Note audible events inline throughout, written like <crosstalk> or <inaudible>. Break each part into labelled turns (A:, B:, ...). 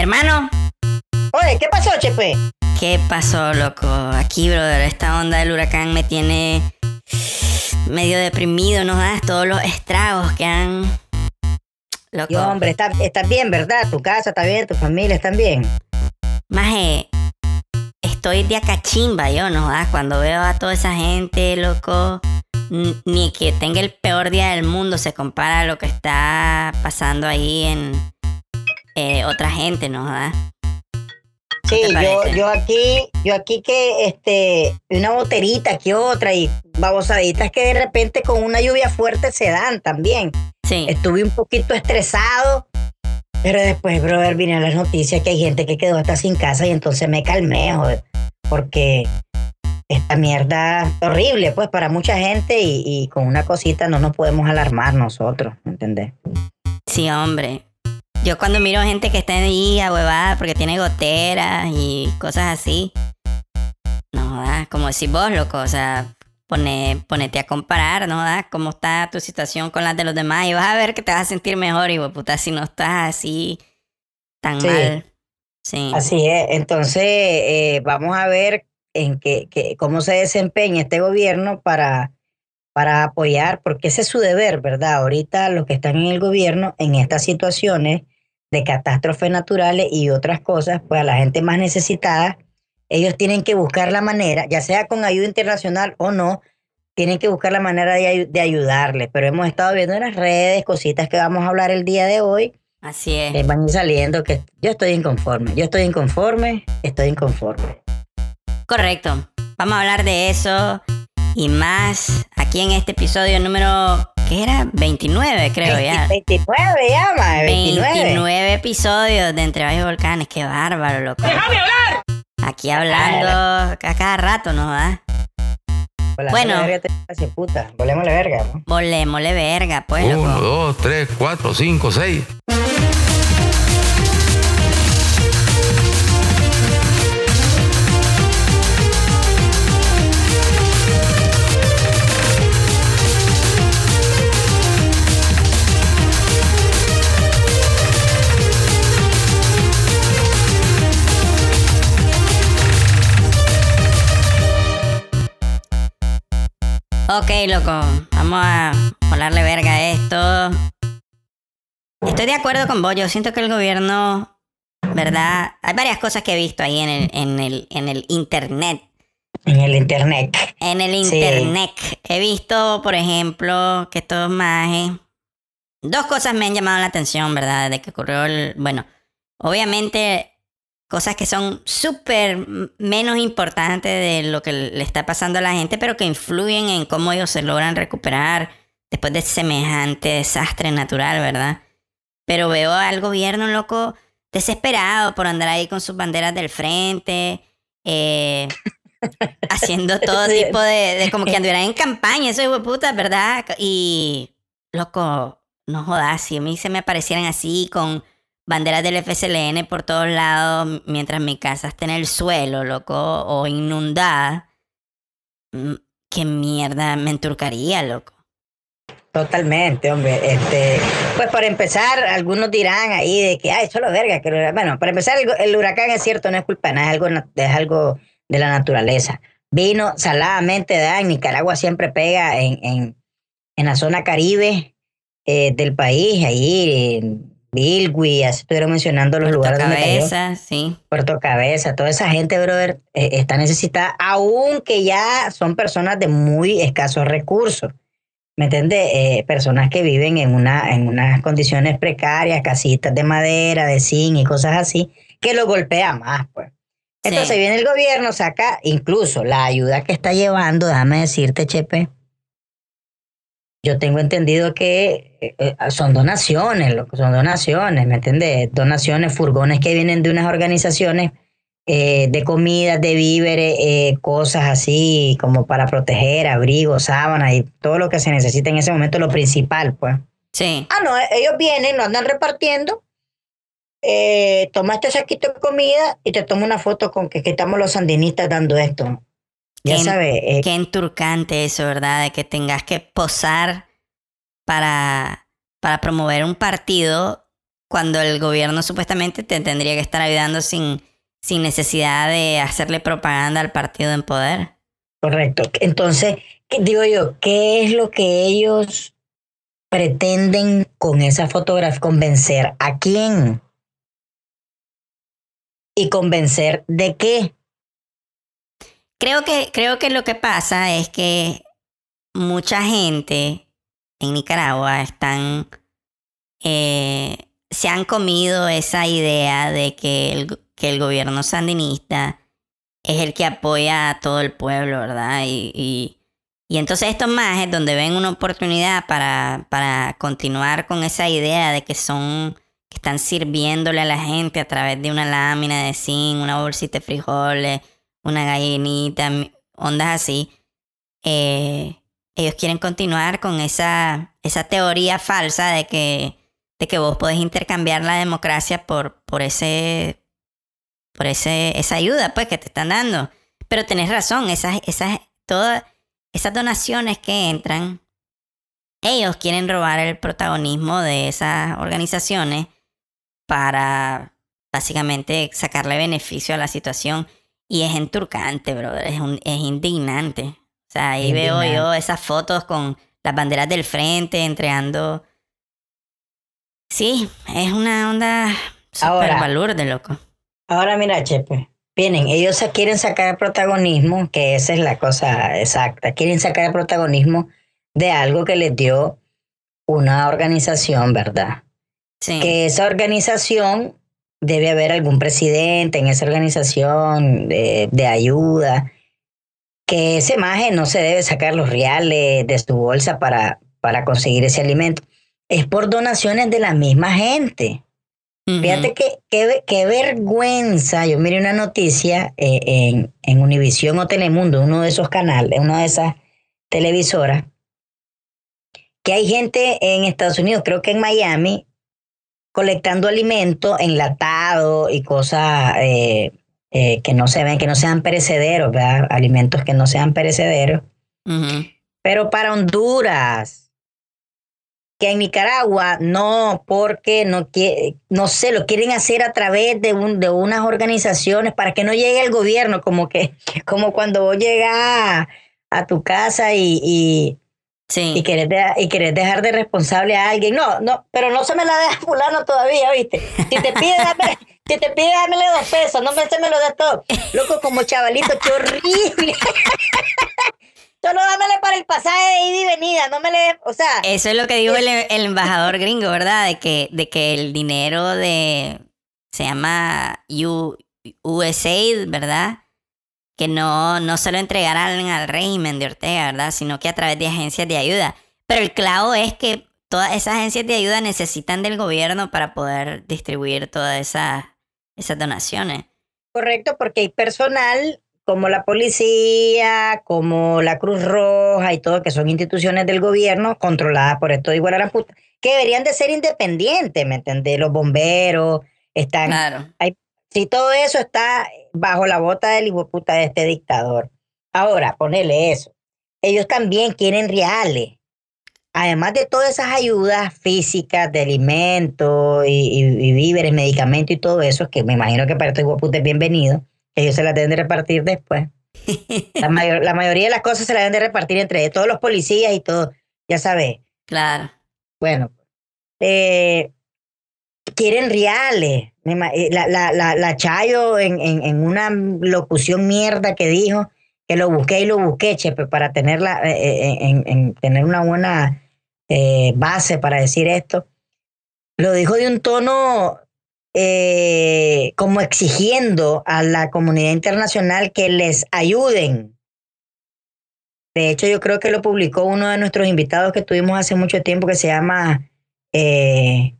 A: Hermano,
B: Oye, ¿qué pasó, Chepe?
A: ¿qué pasó, loco? Aquí, brother, esta onda del huracán me tiene medio deprimido, ¿no das? Todos los estragos que han... Loco.
B: Hombre, estás está bien, ¿verdad? Tu casa está bien, tu familia están bien.
A: Maje, estoy de acachimba yo, ¿no? das? Cuando veo a toda esa gente, loco, ni que tenga el peor día del mundo se compara a lo que está pasando ahí en eh, otra gente, ¿no? das?
B: Sí, yo, yo aquí, yo aquí que este, una boterita que otra y babosaditas que de repente con una lluvia fuerte se dan también.
A: Sí.
B: Estuve un poquito estresado, pero después, brother, vine a las noticias que hay gente que quedó hasta sin casa y entonces me calmé, joder, porque esta mierda es horrible, pues, para mucha gente y, y con una cosita no nos podemos alarmar nosotros, ¿me entendés?
A: Sí, hombre. Yo cuando miro gente que está ahí ahuevada porque tiene goteras y cosas así, no da, como decís vos, loco, o sea, pone, ponete a comparar, ¿no da? Cómo está tu situación con las de los demás y vas a ver que te vas a sentir mejor y puta, si no estás así tan
B: Sí.
A: mal. Sí.
B: Así es, entonces eh, vamos a ver en qué, qué- cómo se desempeña este gobierno para, para apoyar, porque ese es su deber, ¿verdad? Ahorita los que están en el gobierno en estas situaciones de catástrofes naturales y otras cosas, pues a la gente más necesitada, ellos tienen que buscar la manera, ya sea con ayuda internacional o no, tienen que buscar la manera de, ayu- de ayudarles. Pero hemos estado viendo en las redes cositas que vamos a hablar el día de hoy
A: Así es.
B: eh, van saliendo que yo estoy inconforme, yo estoy inconforme, estoy inconforme.
A: Correcto. Vamos a hablar de eso y más aquí en este episodio número, ¿qué era? 29, creo ya.
B: 29 llama, 29.
A: 29 episodios de Entre Valles y Volcanes. Qué bárbaro, loco. ¡Déjame hablar! Aquí hablando a cada rato, ¿no? ¿Ah?
B: Hola,
A: Bueno.
B: la verga te hace puta, volvemos la verga, ¿no?
A: Volémosle verga, pues,
C: Uno,
A: loco.
C: dos, tres, cuatro, cinco, seis.
A: Ok, loco. Vamos a volarle verga a esto. Estoy de acuerdo con vos. Yo siento que el gobierno, ¿verdad? Hay varias cosas que he visto ahí en el, en el, en el internet.
B: En el internet.
A: En el
B: Sí.
A: internet. He visto, por ejemplo, que estos majes. Dos cosas me han llamado la atención, ¿verdad? De que ocurrió el. Bueno, obviamente, cosas que son súper menos importantes de lo que le está pasando a la gente, pero que influyen en cómo ellos se logran recuperar después de semejante desastre natural, ¿verdad? Pero veo al gobierno, loco, desesperado por andar ahí con sus banderas del frente. Eh, <laughs> haciendo todo tipo de, de como que <laughs> anduvieran en campaña, eso es puta, ¿verdad? Y, loco, no jodas, si a mí se me aparecieran así con banderas del FSLN por todos lados mientras mi casa está en el suelo, loco, o inundada, mm, qué mierda me enturcaría, loco.
B: Totalmente, hombre. Este, pues para empezar, algunos dirán ahí de que, ay, solo verga. Que el huracán-". Bueno, para empezar, el, huracán es cierto, no es culpa nada, es algo, de la naturaleza. Vino saladamente, da, en Nicaragua siempre pega en, en, en la zona caribe eh, del país, ahí en Bilwi, así estuvieron mencionando los
A: Puerto
B: lugares donde cayó.
A: cabeza, sí.
B: Puerto Cabeza, toda esa gente, brother, eh, está necesitada, aunque ya son personas de muy escasos recursos. ¿Me entiendes? Eh, personas que viven en, una, en unas condiciones precarias, casitas de madera, de zinc y cosas así, que lo golpea más, pues. Entonces
A: Sí.
B: viene el gobierno, saca incluso la ayuda que está llevando, déjame decirte, Chepe. Yo tengo entendido que eh, eh, son donaciones, son donaciones, ¿me entiendes? Donaciones, furgones que vienen de unas organizaciones eh, de comida, de víveres, eh, cosas así como para proteger, abrigo, sábana y todo lo que se necesita en ese momento, lo principal, pues.
A: Sí.
B: Ah, no, ellos vienen, lo andan repartiendo. Eh, toma este saquito de comida y te toma una foto con que, que estamos los sandinistas dando esto. Ya
A: Qué-
B: sabes, eh,
A: Qué enturcante eso, ¿verdad? De que tengas que posar para, para promover un partido cuando el gobierno supuestamente te tendría que estar ayudando sin, sin necesidad de hacerle propaganda al partido en poder.
B: Correcto. Entonces, digo yo, ¿qué es lo que ellos pretenden con esa fotografía? ¿Convencer a quién? ¿Y convencer de qué?
A: Creo que, creo que lo que pasa es que mucha gente en Nicaragua están eh, se han comido esa idea de que el, que el gobierno sandinista es el que apoya a todo el pueblo, ¿verdad? Y, y, y entonces estos majes, donde ven una oportunidad para, para continuar con esa idea de que son, que están sirviéndole a la gente a través de una lámina de zinc, una bolsita de frijoles, una gallinita, ondas así, eh, ellos quieren continuar con esa, esa teoría falsa de que, de que vos podés intercambiar la democracia por, por ese por ese, esa ayuda pues que te están dando. Pero tenés razón, esas, esas, todas esas donaciones que entran, ellos quieren robar el protagonismo de esas organizaciones para básicamente sacarle beneficio a la situación. Y es enturcante, brother, es, un, es indignante. O sea, ahí veo yo esas fotos con las banderas del frente entregando... Sí, es una onda súper valor de loco.
B: Ahora mira, Chepe, vienen, ellos quieren sacar el protagonismo, que esa es la cosa exacta, quieren sacar protagonismo de algo que les dio una organización, ¿verdad? Sí. Que esa organización debe haber algún presidente en esa organización de, de ayuda, que ese maje no se debe sacar los reales de su bolsa para, para conseguir ese alimento. Es por donaciones de la misma gente. Fíjate que qué, vergüenza. Yo miré una noticia eh, en, en Univisión o Telemundo, uno de esos canales, una de esas televisoras, que hay gente en Estados Unidos, creo que en Miami, colectando alimentos enlatados y cosas eh, eh, que no se ven, que no sean perecederos, ¿verdad? Alimentos que no sean perecederos. Pero para Honduras, que en Nicaragua no, porque no, no sé, lo quieren hacer a través de, un, de unas organizaciones para que no llegue el gobierno, como que <laughs> como cuando vos llegas a, tu casa y, y, sí. y, querés y querés dejar de responsable a alguien. No, no, pero no se me la deja fulano todavía, ¿viste? Si te pide, dame, <laughs> si te pide, dámele dos pesos, no me se me lo de todo. Loco, como chavalito, qué horrible. <laughs> Solo dámele para el pasaje de ida y venida, no me le, o sea.
A: Eso es lo que dijo el, embajador gringo, ¿verdad? De que, de que el dinero de, se llama USAID, ¿verdad? Que no, no se lo entregarán al régimen de Ortega, ¿verdad? Sino que a través de agencias de ayuda. Pero el clavo es que todas esas agencias de ayuda necesitan del gobierno para poder distribuir todas esas, esas donaciones.
B: Correcto, porque hay personal como la policía, como la Cruz Roja y todo, que son instituciones del gobierno controladas por esto de igual a la puta, que deberían de ser independientes, ¿me entendés? Los bomberos están... Claro. si todo eso está bajo la bota del hijo puta de este dictador. Ahora, ponele eso. Ellos también quieren reales. Además de todas esas ayudas físicas de alimentos y, víveres, medicamentos y todo eso, que me imagino que para estos hijo puta es bienvenido, ellos se la deben de repartir después. La, <laughs> la mayoría de las cosas se la deben de repartir entre todos los policías y todo, ya sabes.
A: Claro.
B: Bueno, eh, quieren reales. Eh, la, la, la, la Chayo en, en, en, una locución mierda que dijo que lo busqué y lo busqué, chepe, para tenerla, eh, en, en, tener una buena base para decir esto. Lo dijo de un tono eh, como exigiendo a la comunidad internacional que les ayuden. De hecho, yo creo que lo publicó uno de nuestros invitados que tuvimos hace mucho tiempo que se llama eh, eh,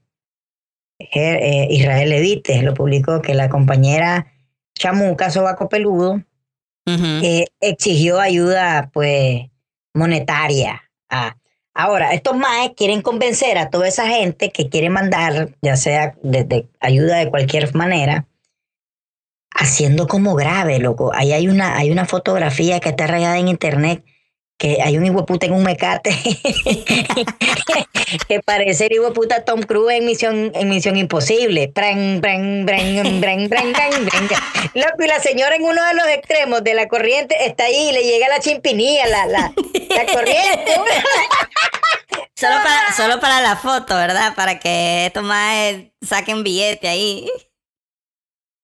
B: Israel Edite. Lo publicó que la compañera Chamuca Sobaco Peludo exigió ayuda pues monetaria a, Ahora, estos maes quieren convencer a toda esa gente que quiere mandar, ya sea desde ayuda de cualquier manera, haciendo como grave, loco. Ahí hay una, hay una fotografía que está rayada en internet que hay un hijueputa en un mecate <laughs> que parece el hijueputa Tom Cruise en Misión, en misión Imposible. Bran, bran, bran, bran, bran, y la señora en uno de los extremos de la corriente está ahí y le llega la chimpinilla, la, la, la corriente. <laughs>
A: solo, para, solo para la foto, ¿verdad? Para que estos más saquen billete ahí.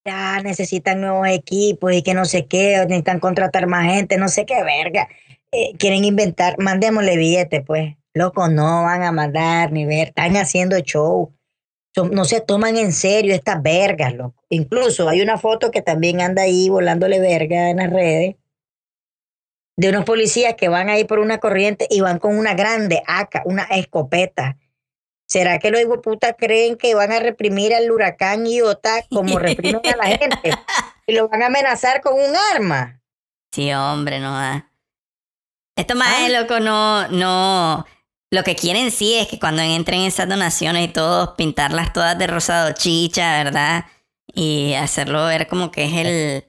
B: Ya necesitan nuevos equipos y que no sé qué, necesitan contratar más gente, no sé qué verga. Eh, quieren inventar, mandémosle billete, pues. Loco, no van a mandar ni ver, están haciendo show. no se toman en serio estas vergas, loco. Incluso hay una foto que también anda ahí volándole verga en las redes de unos policías que van ahí por una corriente y van con una grande AK, una escopeta. ¿Será que los putas creen que van a reprimir al huracán Iota como <laughs> reprimen a la gente? Y lo van a amenazar con un arma.
A: Sí, hombre, no da. Esto más ah. loco, no, no. Lo que quieren sí es que cuando entren esas donaciones y todos, pintarlas todas de rosado chicha, ¿verdad? Y hacerlo ver como que es el,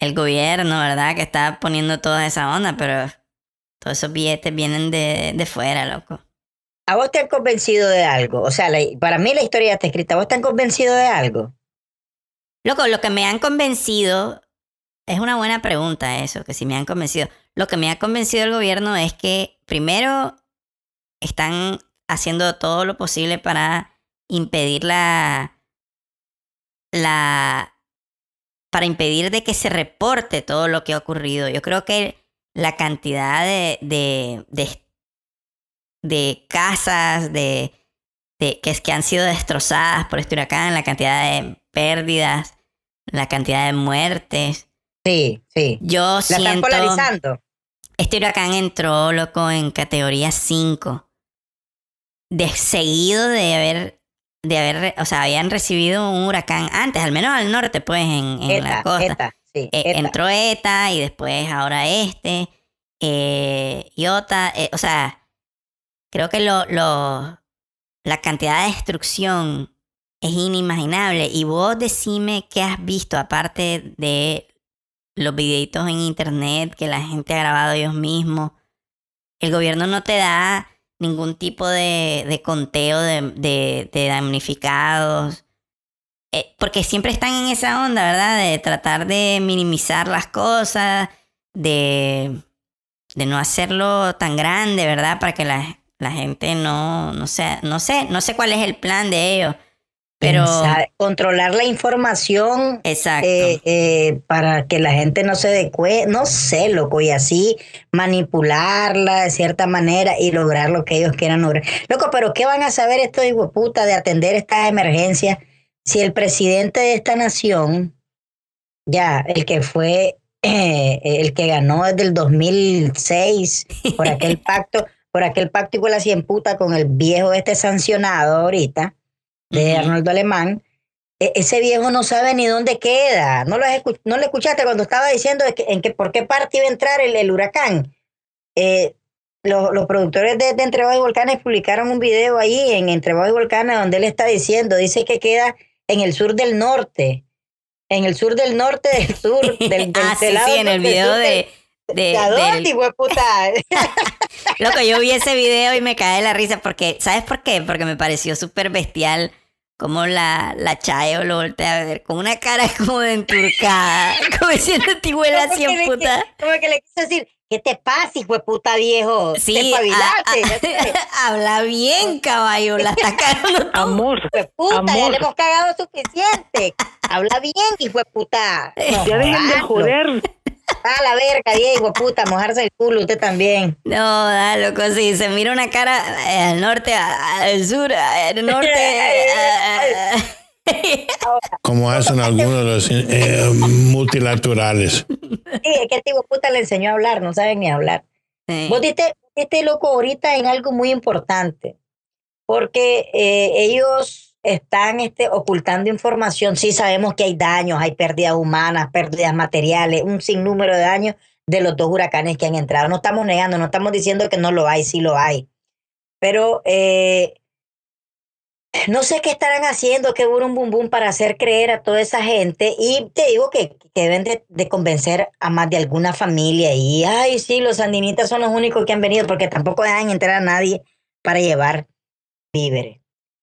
A: el gobierno, ¿verdad? Que está poniendo toda esa onda, pero todos esos billetes vienen de, de fuera, loco.
B: ¿A vos te han convencido de algo? O sea, para mí la historia está escrita. ¿A vos te han convencido de algo?
A: Loco, lo que me han convencido es una buena pregunta eso, que si me han convencido. Lo que me ha convencido el gobierno es que primero están haciendo todo lo posible para impedir la, la para impedir de que se reporte todo lo que ha ocurrido. Yo creo que la cantidad de, de, de, casas de, de, que, que han sido destrozadas por este huracán, la cantidad de pérdidas, la cantidad de muertes.
B: Sí, sí.
A: Yo la siento... Están polarizando. Este huracán entró, loco, en categoría 5. De seguido de haber, de haber, o sea, habían recibido un huracán antes, al menos al norte, pues, en, en la costa. sí, eh, Entró ETA y después ahora este. Eh, Iota, eh, o sea, creo que lo, lo, la cantidad de destrucción es inimaginable. Y vos decime qué has visto, aparte de los videitos en internet que la gente ha grabado ellos mismos. El gobierno no te da ningún tipo de, conteo de, damnificados. Eh, porque siempre están en esa onda, ¿verdad? De tratar de minimizar las cosas, de, no hacerlo tan grande, ¿verdad? Para que la, gente no, no sé, no sé, no sé cuál es el plan de ellos. Pero
B: controlar la información
A: exacto.
B: Eh, eh, para que la gente no se dé no sé, loco, y así manipularla de cierta manera y lograr lo que ellos quieran lograr. Loco, pero ¿qué van a saber estos puta de atender estas emergencias si el presidente de esta nación, ya, el que fue, eh, el que ganó desde el 2006 por aquel <laughs> pacto, por aquel pacto igual así en puta con el viejo este sancionado ahorita, de Arnoldo Alemán, e, ese viejo no sabe ni dónde queda. ¿No lo, no lo escuchaste cuando estaba diciendo en que, por qué parte iba a entrar el, huracán? Eh, los, productores de, de Entre y Volcanes publicaron un video ahí en Entre y Volcanes donde él está diciendo, dice que queda en el sur del norte, en el sur del norte del sur, <laughs> del,
A: ah, sí, sí, en el video de... De,
B: de, puta? <laughs>
A: Loco, yo vi ese video y me cae la risa porque, ¿sabes por qué? Porque me pareció súper bestial como la, la Chayo lo voltea a ver con una cara <laughs> como de enturcada, como diciendo tihuela así en puta.
B: como que le quiso decir, ¿qué te pasa, hijo de puta viejo?
A: Sí, <laughs> habla bien, caballo, la está cagando
B: Amor, puta, amor. ya le hemos cagado suficiente. habla bien, hijo de puta.
D: ya dejen de joder.
B: A la verga, Diego, puta, mojarse el culo, usted también.
A: No, da loco, sí, se mira una cara eh, al norte, al sur, al norte. <laughs>
C: Como hacen algunos de los eh, multilaterales.
B: Sí, es que este puta le enseñó a hablar, no sabe ni hablar. Vos diste, este loco ahorita en algo muy importante, porque eh, ellos están este, ocultando información. Sí sabemos que hay daños, hay pérdidas humanas, pérdidas materiales, un sinnúmero de daños de los dos huracanes que han entrado. No estamos negando, no estamos diciendo que no lo hay, sí lo hay. Pero eh, No sé qué estarán haciendo, qué burum bum bum para hacer creer a toda esa gente. Y te digo que, que deben de, de convencer a más de alguna familia. Y, ay, sí, los sandinitas son los únicos que han venido porque tampoco dejan entrar a nadie para llevar víveres.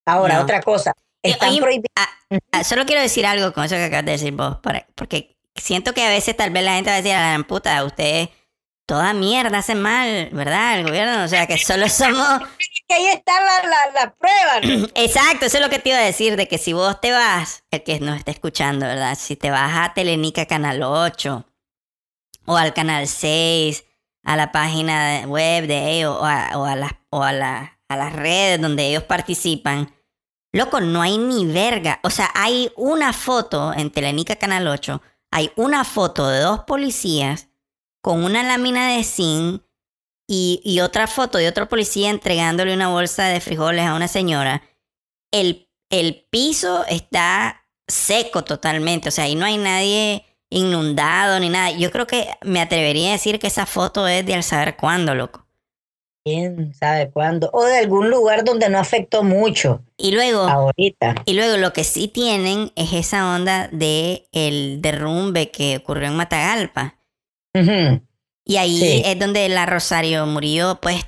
B: Ahora,
A: No.
B: otra cosa.
A: Eh,
B: Están
A: oye,
B: prohibidos.
A: ah, ah, solo quiero decir algo con eso que acabas de decir vos, para- porque siento que a veces tal vez la gente va a decir, a la gran puta, usted toda mierda hace mal, ¿verdad? El gobierno, o sea, que solo <laughs> somos...
B: Que ahí está la, la, la prueba. ¿no? <clears throat>
A: Exacto, eso es lo que te iba a decir, de que si vos te vas, el que nos está escuchando, ¿verdad? Si te vas a Telenica Canal 8 o al Canal 6, a la página web de ellos o a, o a las, o a, la- a las redes donde ellos participan, loco, no hay ni verga. O sea, hay una foto en Telenica Canal 8, hay una foto de dos policías con una lámina de zinc y, otra foto de otro policía entregándole una bolsa de frijoles a una señora, el, el piso está seco totalmente. O sea, ahí no hay nadie inundado ni nada. Yo creo que me atrevería a decir que esa foto es de al saber cuándo, loco.
B: ¿Quién sabe cuándo? O de algún lugar donde no afectó mucho
A: Y luego,
B: ahorita.
A: y luego lo que sí tienen es esa onda de el derrumbe que ocurrió en Matagalpa. Y ahí
B: Sí.
A: es donde la Rosario Murillo, pues,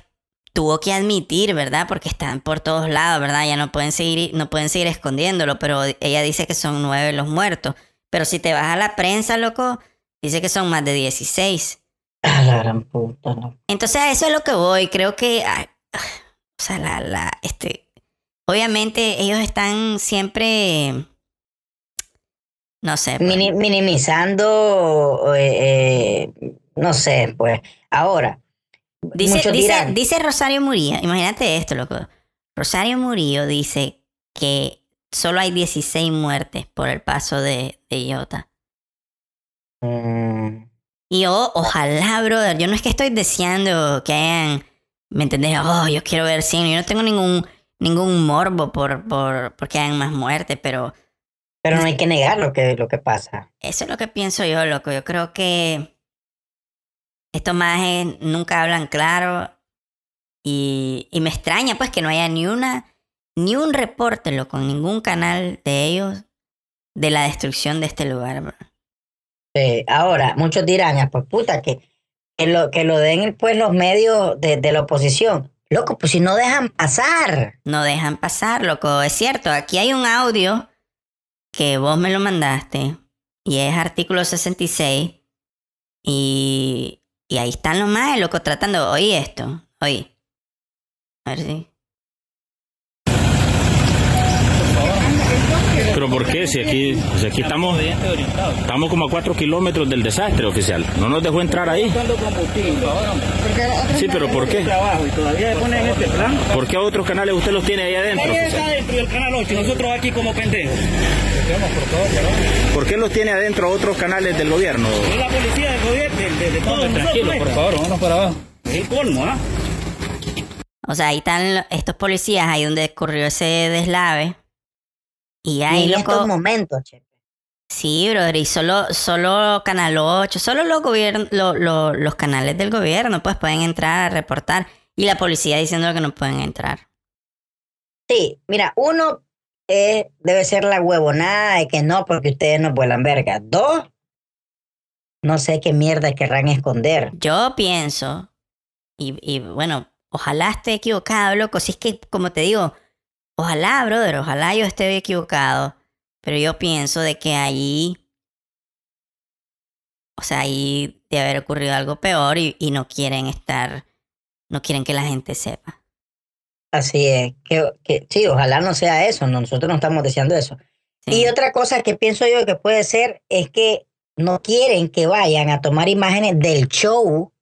A: tuvo que admitir, ¿verdad? Porque están por todos lados, ¿verdad? Ya no pueden seguir, no pueden seguir escondiéndolo, pero ella dice que son nueve los muertos. Pero si te vas a la prensa, loco, dice que son más de 16.
B: A la gran puta, no.
A: Entonces a eso es lo que voy. Creo que, ah, o sea, la, la, este, obviamente ellos están siempre, no sé. pues,
B: Mini- minimizando, eh, eh, no sé, pues. Ahora,
A: Dice,
B: muchos
A: dice,
B: dirán,
A: dice Rosario Murillo, imagínate esto, loco. Rosario Murillo dice que solo hay 16 muertes por el paso de, de Iota.
B: mm,
A: Y yo, ojalá, brother, yo no es que estoy deseando que hayan, ¿me entendés? Oh, yo quiero ver 100, yo no tengo ningún, ningún morbo por, por, porque hayan más muertes, pero
B: pero no hay que negar lo que, lo que pasa.
A: eso es lo que pienso yo, loco. Yo creo que estos majes nunca hablan claro y, y me extraña pues que no haya ni una ni un reporte, loco, en ningún canal de ellos de la destrucción de este lugar. bro.
B: Sí, ahora, muchos dirán, ah, pues puta, que, que, lo, que lo den pues los medios de, de la oposición. Loco, pues si no dejan pasar.
A: No dejan pasar, loco. Es cierto, aquí hay un audio que vos me lo mandaste y es artículo 66 y, y ahí están los majes, loco, tratando, oí esto, oí. A ver si...
E: Pero ¿por qué? Si aquí, si aquí estamos, estamos como a cuatro kilómetros del desastre oficial. ¿No nos dejó entrar ahí? Sí, pero ¿por qué? ¿Por qué otros canales usted los tiene ahí adentro?
F: Ahí está
E: oficial?
F: dentro del canal 8 y nosotros aquí como pendejos.
E: ¿Por qué los tiene adentro otros canales del gobierno?
F: Es la policía del gobierno, de, todos
G: Tranquilo, por favor, vámonos para abajo.
F: Es el colmo, ¿ah?
A: O sea, ahí están estos policías, ahí donde ocurrió ese deslave. Y ahí,
B: y en
A: loco,
B: estos momentos, che.
A: sí, brother, y solo, solo Canal 8, solo los, gobiernos, lo- lo- los canales del gobierno, pues pueden entrar a reportar. Y la policía diciendo que no pueden entrar.
B: Sí, mira, uno eh, debe ser la huevonada de que no, porque ustedes no vuelan verga. Dos, no sé qué mierda querrán esconder.
A: Yo pienso, y, y bueno, ojalá esté equivocado, loco. Si es que, como te digo, ojalá, brother, ojalá yo esté equivocado. Pero yo pienso de que ahí, o sea, ahí debe haber ocurrido algo peor y, y no quieren estar, no quieren que la gente sepa.
B: Así es, que, que sí, ojalá no sea eso, no, nosotros no estamos deseando eso.
A: Sí.
B: Y otra cosa que pienso yo que puede ser es que no quieren que vayan a tomar imágenes del show,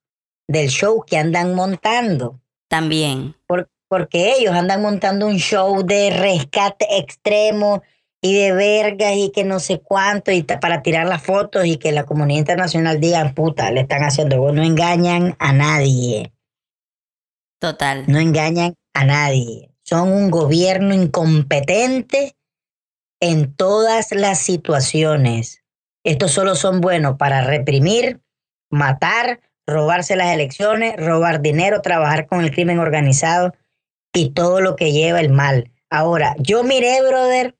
B: del show que andan montando.
A: También.
B: Por- porque ellos andan montando un show de rescate extremo y de vergas y que no sé cuánto y para tirar las fotos y que la comunidad internacional diga, puta, le están haciendo, no engañan a nadie,
A: Total.
B: no engañan a nadie. Son un gobierno incompetente en todas las situaciones. Estos solo son buenos para reprimir, matar, robarse las elecciones, robar dinero, trabajar con el crimen organizado y todo lo que lleva el mal. Ahora, yo miré, brother,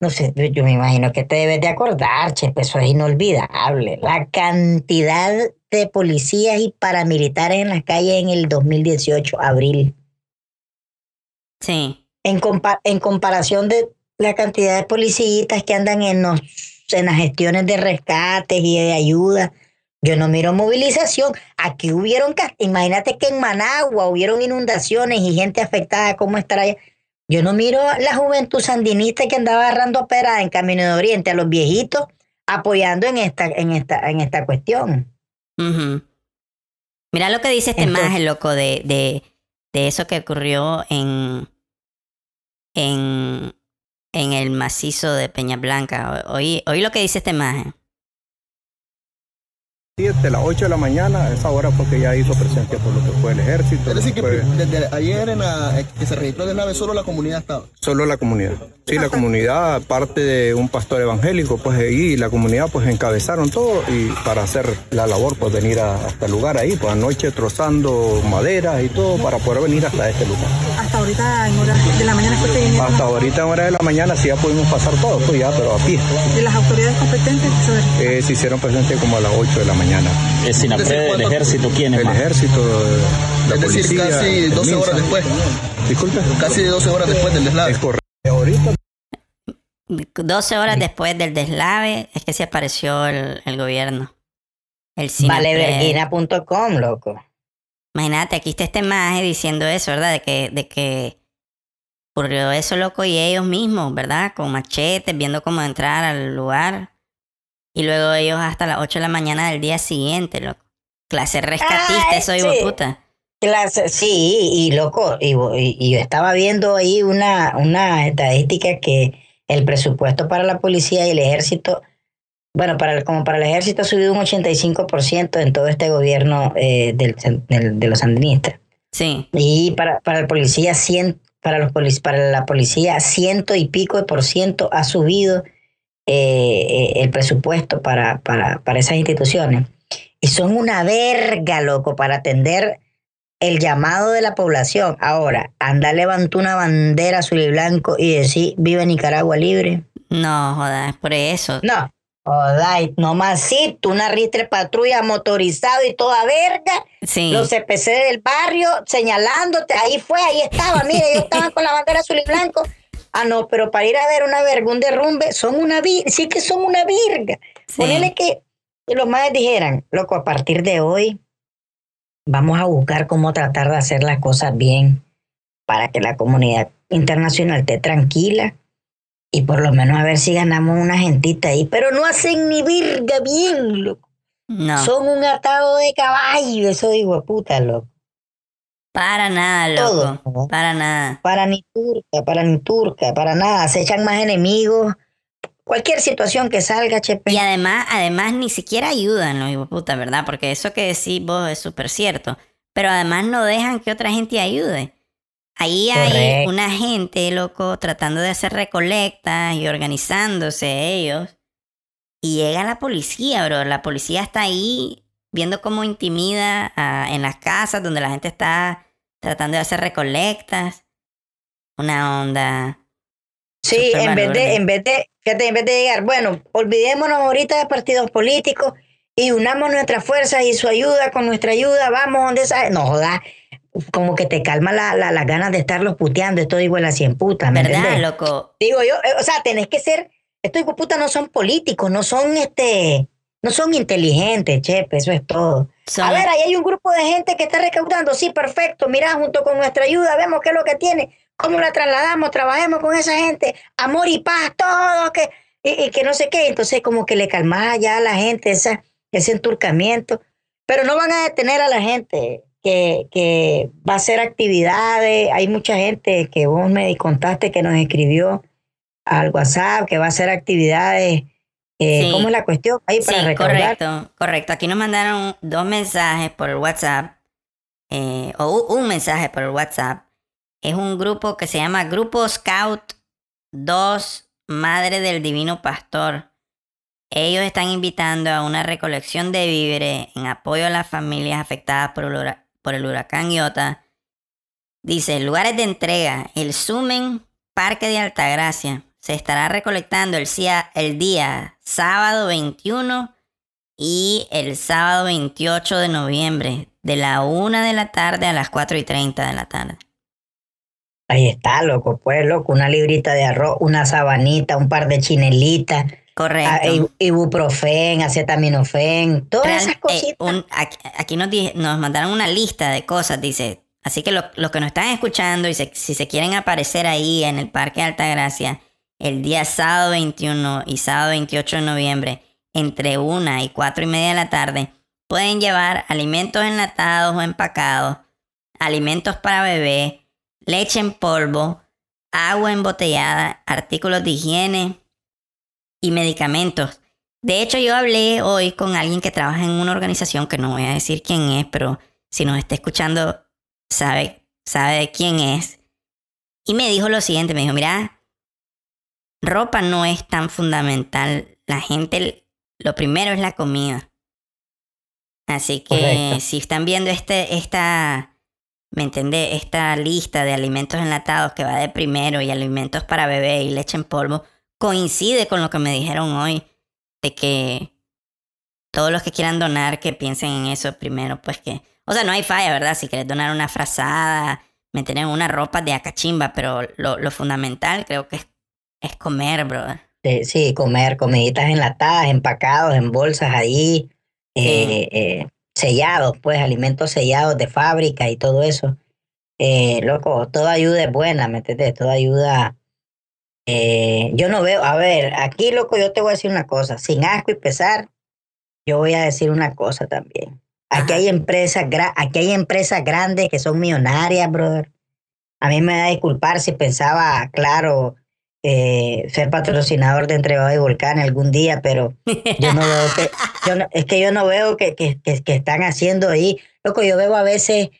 B: no sé, yo- me imagino que te debes de acordar, che, pues eso es inolvidable. La cantidad de policías y paramilitares en las calles en el 2018, abril.
A: Sí.
B: En, compa- en comparación de la cantidad de policías que andan en, los, en las gestiones de rescates y de ayuda, yo no miro movilización. Aquí hubieron, imagínate que en Managua hubieron inundaciones y gente afectada, ¿cómo estará allá? Yo no miro la juventud sandinista que andaba agarrando pera en Camino de Oriente a los viejitos apoyando en esta, en esta, en esta cuestión.
A: Ujú. Mira lo que dice este
B: Entonces-
A: maje, loco, de, de, de eso que ocurrió en, en, en el macizo de Peña Blanca. Oí, oí lo que dice este maje.
G: 7, las 8 de la mañana, a esa hora porque ya hizo presencia por lo que fue el ejército.
H: Es decir, que
G: fue
H: desde ayer en la, que se registró el deslave solo la comunidad estaba.
G: solo la comunidad. Sí, la comunidad, aparte de un pastor evangélico, pues ahí la comunidad pues encabezaron todo y para hacer la labor, pues venir a- hasta el lugar ahí, pues anoche trozando maderas y todo para poder venir hasta este lugar.
I: Hasta ahorita en horas de la mañana fue que vinieron
G: Hasta ahorita en hora de la mañana sí ya pudimos pasar todo, pues ya, pero a pie.
I: de las autoridades competentes.
G: Eh, se hicieron presentes como a las 8 de la mañana.
E: Es Sinapred, el ejército, ¿quién es
G: El
E: más?
G: ejército, la
H: Es decir,
G: policía,
H: casi
G: el
H: 12 horas después.
G: Disculpe.
H: Casi 12 horas después del deslave.
G: Es correcto. Ahorita
A: 12 horas después del deslave es que se apareció el, el gobierno. El Sinapred.
B: Valeverguina.com, loco.
A: Imagínate, aquí está este maje diciendo eso, ¿verdad? De que, de que ocurrió eso, loco, y ellos mismos, ¿verdad? Con machetes, viendo cómo entrar al lugar. Y luego ellos hasta las 8 de la mañana del día siguiente, loco. Clase rescatista,
B: Ay,
A: eso
B: sí.
A: puta.
B: Clase, sí, y loco, y, y- y yo estaba viendo ahí una, una estadística que el presupuesto para la policía y el ejército, bueno, para el- como para el ejército ha subido un 85% en todo este gobierno eh, del, del- de los sandinistas.
A: Sí,
B: Y para, para el policía, cien, para, los polic- para la policía, ciento y pico de por ciento ha subido eh, el presupuesto para, para, para esas instituciones. Y son una verga, loco, para atender el llamado de la población. Ahora, anda, levantó una bandera azul y blanco y decir, vive Nicaragua libre.
A: no, jodas, por eso.
B: No, joder, nomás sí, tú una ristre patrulla motorizado y toda verga.
A: Sí,
B: Los CPC del barrio señalándote, ahí fue, ahí estaba, mire, ellos <laughs> estaban con la bandera azul y blanco. Ah, no, pero para ir a ver una verga, un derrumbe, son una virga, sí que son una virga.
A: sí.
B: Ponele que los madres dijeran, loco, a partir de hoy vamos a buscar cómo tratar de hacer las cosas bien para que la comunidad internacional esté tranquila y por lo menos a ver si ganamos una gentita ahí. Pero no hacen ni virga bien, loco.
A: No,
B: Son un atado de caballo, eso digo, puta, loco.
A: Para nada, loco.
B: Todo.
A: Para nada.
B: Para ni turca, para ni turca, para nada. Se echan más enemigos. Cualquier situación que salga, chepe.
A: Y además, además ni siquiera ayudan los hijos puta, ¿verdad? Porque eso que decís vos es súper cierto. Pero además no dejan que otra gente ayude. Ahí hay
B: Correcto.
A: una gente, loco, tratando de hacer recolectas y organizándose ellos. Y llega la policía, bro. La policía está ahí viendo cómo intimida a- en las casas donde la gente está tratando de hacer recolectas. Una onda.
B: Sí, en vez de, en vez de, fíjate, en vez de llegar, bueno, olvidémonos ahorita de partidos políticos y unamos nuestras fuerzas y su ayuda con nuestra ayuda, vamos donde esa, no jodas, como que te calma la, la- las ganas de estarlos puteando, esto igual a cien putas, ¿me
A: ¿Verdad,
B: entendés?
A: loco?
B: Digo yo, eh, o sea, tenés que ser, estos hijos de puta no son políticos, no son este, no son inteligentes, chepe, eso es todo. A ver, ahí hay un grupo de gente que está recaudando. Sí, perfecto. Mira, junto con nuestra ayuda, vemos qué es lo que tiene. ¿Cómo la trasladamos? Trabajemos con esa gente. Amor y paz, todo. Que, y, y que no sé qué. Entonces, como que le calmaba ya a la gente esa, ese enturcamiento. Pero no van a detener a la gente que, que va a hacer actividades. Hay mucha gente que vos me contaste que nos escribió al WhatsApp que va a hacer actividades. Eh,
A: Sí.
B: ¿Cómo es la cuestión? Ahí para
A: sí, correcto, correcto. Aquí nos mandaron dos mensajes por el WhatsApp, eh, o un mensaje por el WhatsApp. Es un grupo que se llama Grupo Scout 2 Madre del Divino Pastor. Ellos están invitando a una recolección de víveres en apoyo a las familias afectadas por el, por el huracán Iota Dice, lugares de entrega, el Sumen Parque de Altagracia. Se estará recolectando el, cia- el día sábado 21 y el sábado 28 de noviembre, de la 1 de la tarde a las 4 y 30 de la tarde.
B: Ahí está, loco, pues, loco, una librita de arroz, una sabanita, un par de chinelitas,
A: Correcto.
B: ah, ibu- ibuprofen, acetaminofén, todas
A: Real-
B: esas
A: eh,
B: cositas.
A: un- aquí aquí nos, di- nos mandaron una lista de cosas, dice. Así que lo- los que nos están escuchando y se- si se quieren aparecer ahí en el Parque Altagracia el día sábado 21 y sábado 28 de noviembre entre 1 y 4 y media de la tarde, pueden llevar alimentos enlatados o empacados, alimentos para bebé, leche en polvo, agua embotellada, artículos de higiene y medicamentos. De hecho, yo hablé hoy con alguien que trabaja en una organización que no voy a decir quién es, pero si nos está escuchando, sabe, sabe quién es. Y me dijo lo siguiente, me dijo, mira, ropa no es tan fundamental. La gente, lo primero es la comida. Así que
B: Correcto.
A: si están viendo este, esta, ¿me entiende? Esta lista de alimentos enlatados que va de primero y alimentos para bebé y leche en polvo, coincide con lo que me dijeron hoy de que todos los que quieran donar que piensen en eso primero, pues que, o sea, no hay falla, ¿verdad? Si quieres donar una frazada, en una ropa de acachimba, pero lo, lo fundamental creo que es, es comer, brother.
B: Sí, sí, comer comiditas enlatadas, empacados en bolsas ahí, eh, eh, sellados, pues alimentos sellados de fábrica y todo eso. Eh, loco, toda ayuda es buena, ¿me entiendes? Toda ayuda. yo no veo, a ver, aquí, loco, yo te voy a decir una cosa, sin asco y pesar, yo voy a decir una cosa también. Aquí hay empresas, aquí hay empresas grandes que son millonarias, brother. A mí me da disculpar si pensaba, claro, eh, ser patrocinador de Entregado de Volcán algún día, pero yo no veo que, yo no- es que yo no veo que, que, están haciendo ahí. Loco, yo veo a veces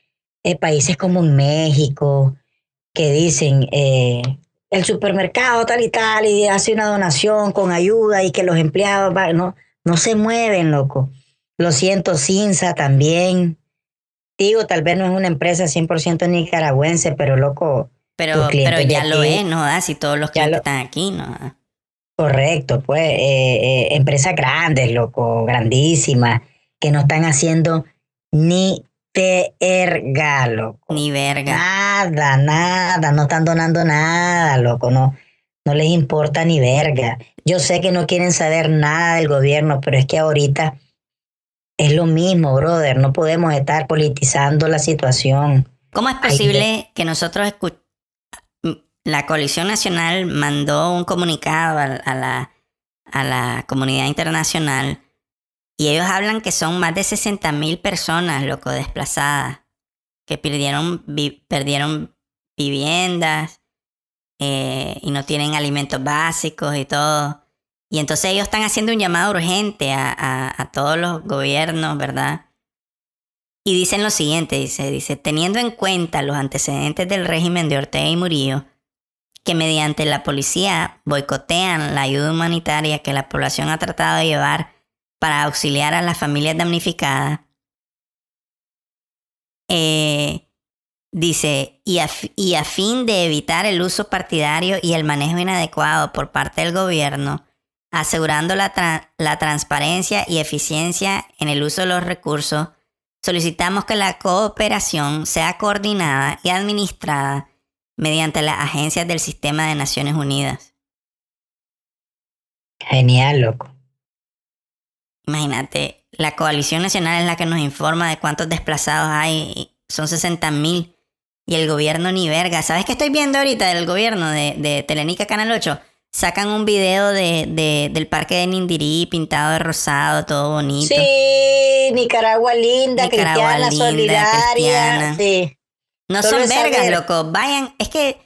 B: eh, países como México que dicen eh, el supermercado tal y tal y hace una donación con ayuda y que los empleados va- no, no se mueven, loco. Lo siento, Cinza también. Digo, tal vez no es una empresa 100% nicaragüense, pero loco,
A: Pero, pero ya lo es, ¿no? da? Si todos los clientes
B: lo-
A: están aquí, ¿no? da?
B: Correcto, pues eh, eh, empresas grandes, loco, grandísimas, que no están haciendo ni verga, loco.
A: Ni verga.
B: Nada, nada, no están donando nada, loco, no, no les importa ni verga. Yo sé que no quieren saber nada del gobierno, pero es que ahorita es lo mismo, brother, no podemos estar politizando la situación.
A: ¿Cómo es
B: Ay,
A: posible que nosotros escu- la coalición nacional mandó un comunicado a, la, a la comunidad internacional y ellos hablan que son más de 60 mil personas, loco, desplazadas, que perdieron, perdieron viviendas eh, y no tienen alimentos básicos y todo. Y entonces ellos están haciendo un llamado urgente a, a- a todos los gobiernos, ¿verdad? Y dicen lo siguiente, dice, dice, teniendo en cuenta los antecedentes del régimen de Ortega y Murillo, que mediante la policía boicotean la ayuda humanitaria que la población ha tratado de llevar para auxiliar a las familias damnificadas, eh, dice, y a, y a fin de evitar el uso partidario y el manejo inadecuado por parte del gobierno, asegurando la, tra- la transparencia y eficiencia en el uso de los recursos, solicitamos que la cooperación sea coordinada y administrada mediante las agencias del sistema de Naciones Unidas.
B: Genial, loco.
A: Imagínate, la coalición nacional es la que nos informa de cuántos desplazados hay, son 60 mil, y el gobierno ni verga. ¿Sabes qué estoy viendo ahorita del gobierno de, de Telenica Canal 8? Sacan un video de, de- del parque de Nindirí pintado de rosado, todo bonito.
B: Sí, Nicaragua linda,
A: Nicaragua
B: cristiana,
A: linda,
B: solidaria.
A: cristiana.
B: Sí.
A: No
B: Solo
A: son vergas,
B: saber.
A: loco. Vayan, es que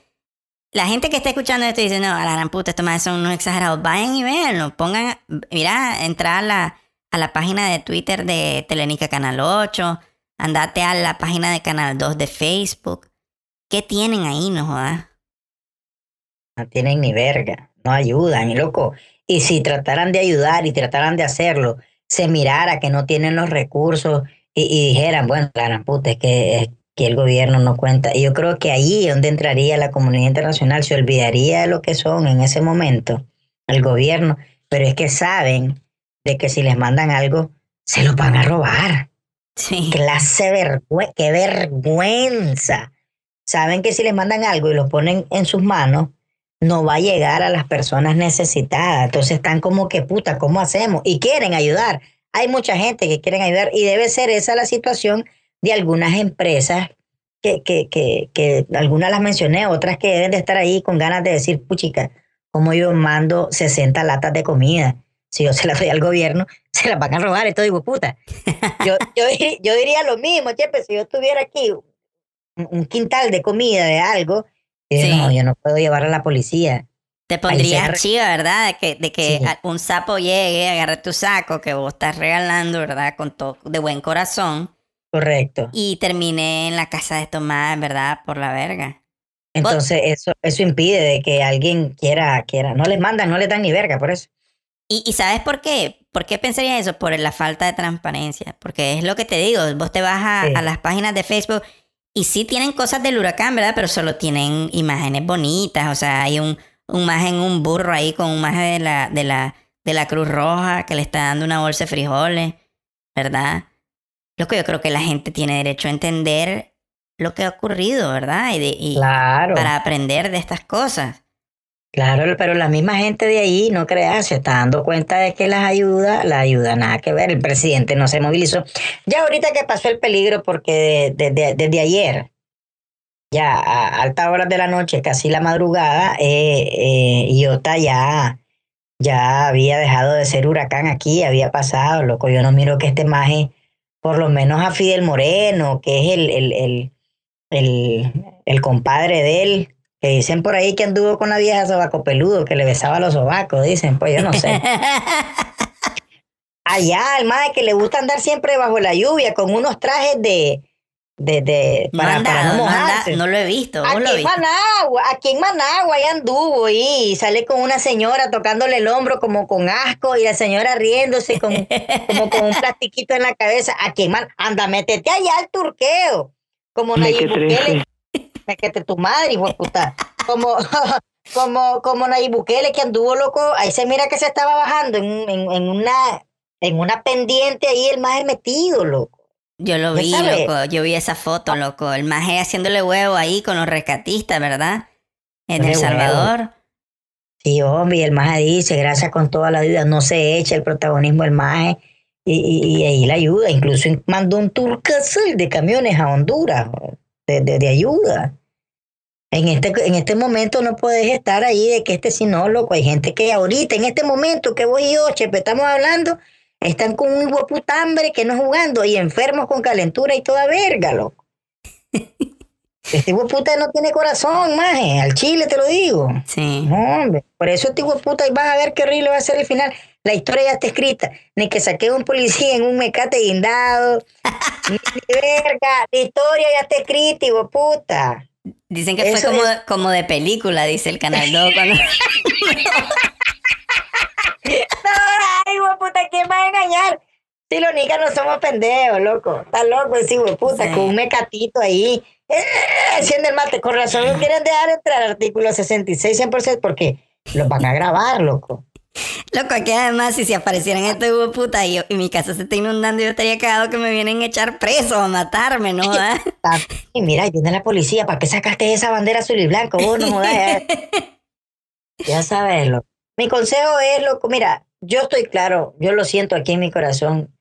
A: la gente que está escuchando esto dice, no, a la gran puta, estos más son unos exagerados. Vayan y véanlo. Pongan, mira, entra a la, a la página de Twitter de Telenica Canal 8. Andate a la página de Canal 2 de Facebook. ¿Qué tienen ahí, no jodas?
B: No tienen ni verga, no ayudan, y loco. Y si trataran de ayudar y trataran de hacerlo, se mirara que no tienen los recursos y, y dijeran, bueno, la gran puta, es que, es aquí el gobierno no cuenta. Y yo creo que ahí es donde entraría la comunidad internacional, se olvidaría de lo que son en ese momento el gobierno, pero es que saben de que si les mandan algo, se lo van a robar.
A: Sí.
B: Clase vergüenza, qué vergüenza. Saben que si les mandan algo y lo ponen en sus manos, no va a llegar a las personas necesitadas. Entonces están como que puta, ¿cómo hacemos? Y quieren ayudar. Hay mucha gente que quieren ayudar y debe ser esa la situación de algunas empresas que, que, que, que algunas las mencioné, otras que deben de estar ahí con ganas de decir, puchica, como yo mando 60 latas de comida. Si yo se las doy al gobierno, <laughs> se las van a robar, esto digo, puta. Yo, yo, dir- yo diría lo mismo, chepe, si yo tuviera aquí un, quintal de comida, de algo, yo no, yo no puedo llevar a la policía.
A: Te pondrías
B: re-
A: chiva, ¿verdad? De que, de que
B: Sí.
A: un sapo llegue, agarre tu saco que vos estás regalando, ¿verdad? Con todo de buen corazón
B: Correcto.
A: y termine en la casa de Tomás, ¿verdad? Por la verga.
B: Entonces, eso, eso impide de que alguien quiera, quiera. No les mandan, no les dan ni verga, por eso.
A: ¿Y, y sabes por qué? ¿Por qué pensarías eso? Por la falta de transparencia. Porque es lo que te digo, vos te vas a,
B: Sí.
A: a las páginas de Facebook y sí tienen cosas del huracán, ¿verdad? Pero solo tienen imágenes bonitas. O sea, hay un, un maje en un burro ahí con un maje de la, de la, de la Cruz Roja que le está dando una bolsa de frijoles, ¿verdad? Lo que yo creo que la gente tiene derecho a entender lo que ha ocurrido, ¿verdad? Y, de- y
B: Claro.
A: para aprender de estas cosas.
B: Claro, pero la misma gente de ahí, no creas, se está dando cuenta de que las ayuda, la ayuda nada que ver. El presidente no se movilizó. Ya ahorita que pasó el peligro, porque de- de- desde ayer, ya a altas horas de la noche, casi la madrugada, eh, eh, Iota ya, ya había dejado de ser huracán aquí, había pasado, loco. Yo no miro que este maje, por lo menos a Fidel Moreno, que es el, el, el, el, el compadre de él, que dicen por ahí que anduvo con la vieja sobaco peludo, que le besaba los sobacos, dicen, pues yo no sé. <laughs> Allá, el más que le gusta andar siempre bajo la lluvia con unos trajes de, de, de
A: No
B: para, no
A: no,
B: mojarse.
A: lo he visto. ¿Vos
B: Aquí
A: lo
B: en? Managua, aquí en Managua ya anduvo y sale con una señora tocándole el hombro como con asco y la señora riéndose con, como con un <laughs> plastiquito en la cabeza. Aquí en Man, anda, métete allá al turqueo. Como Nayib Bukele. Métete tu madre, hijo de puta. Como, <laughs> como, como Nayib Bukele que anduvo loco. Ahí se mira que se estaba bajando en, en, en una, en una pendiente ahí el más metido, loco.
A: Yo lo vi,
B: sabe.
A: loco. Yo vi esa foto, loco. El maje haciéndole huevo ahí con los rescatistas, ¿verdad? En El
B: Qué huevo.
A: Salvador.
B: Sí, hombre, el maje dice, gracias con toda la vida, no se echa el protagonismo del maje, y, y, y ahí la ayuda, incluso mandó un turcasol de camiones a Honduras, de, de, de ayuda. En este, en este momento no puedes estar ahí de que este sí no, loco, hay gente que ahorita, en este momento que vos y yo, Chepe, estamos hablando, están con un puta hambre que no jugando, y enfermos con calentura y toda verga, loco. <laughs> Este puta no tiene corazón, maje, al chile te lo digo.
A: Sí.
B: No, hombre, por eso este puta, y vas a ver qué horrible va a ser el final. La historia ya está escrita. Ni que saqué un policía en un mecate guindado. <laughs> ni, ni verga. La historia ya está escrita, hijo puta.
A: Dicen que fue como,
B: es-
A: como de película, dice el Canal 2. <laughs> Cuando...
B: No, hijo puta, ¿quién va a engañar? Si los nicas no somos pendejos, loco. Está loco ese hijo puta,
A: Sí.
B: con un mecatito ahí. ¡Eh! Haciendo el mate. Con razón no quieren dejar entrar artículo 66, 100%, porque los van a grabar, loco.
A: Loco, aquí además, si se aparecieran estos de puta y, yo- y mi casa se está inundando, yo estaría cagado que me vienen a echar preso, a matarme, ¿no? ¿Ah?
B: Y mira, viene la policía. ¿Para qué sacaste esa bandera azul y blanco? Vos no jodas. <laughs> Ya sabes, loco. Mi consejo es, loco, mira, yo estoy claro, yo lo siento aquí en mi corazón,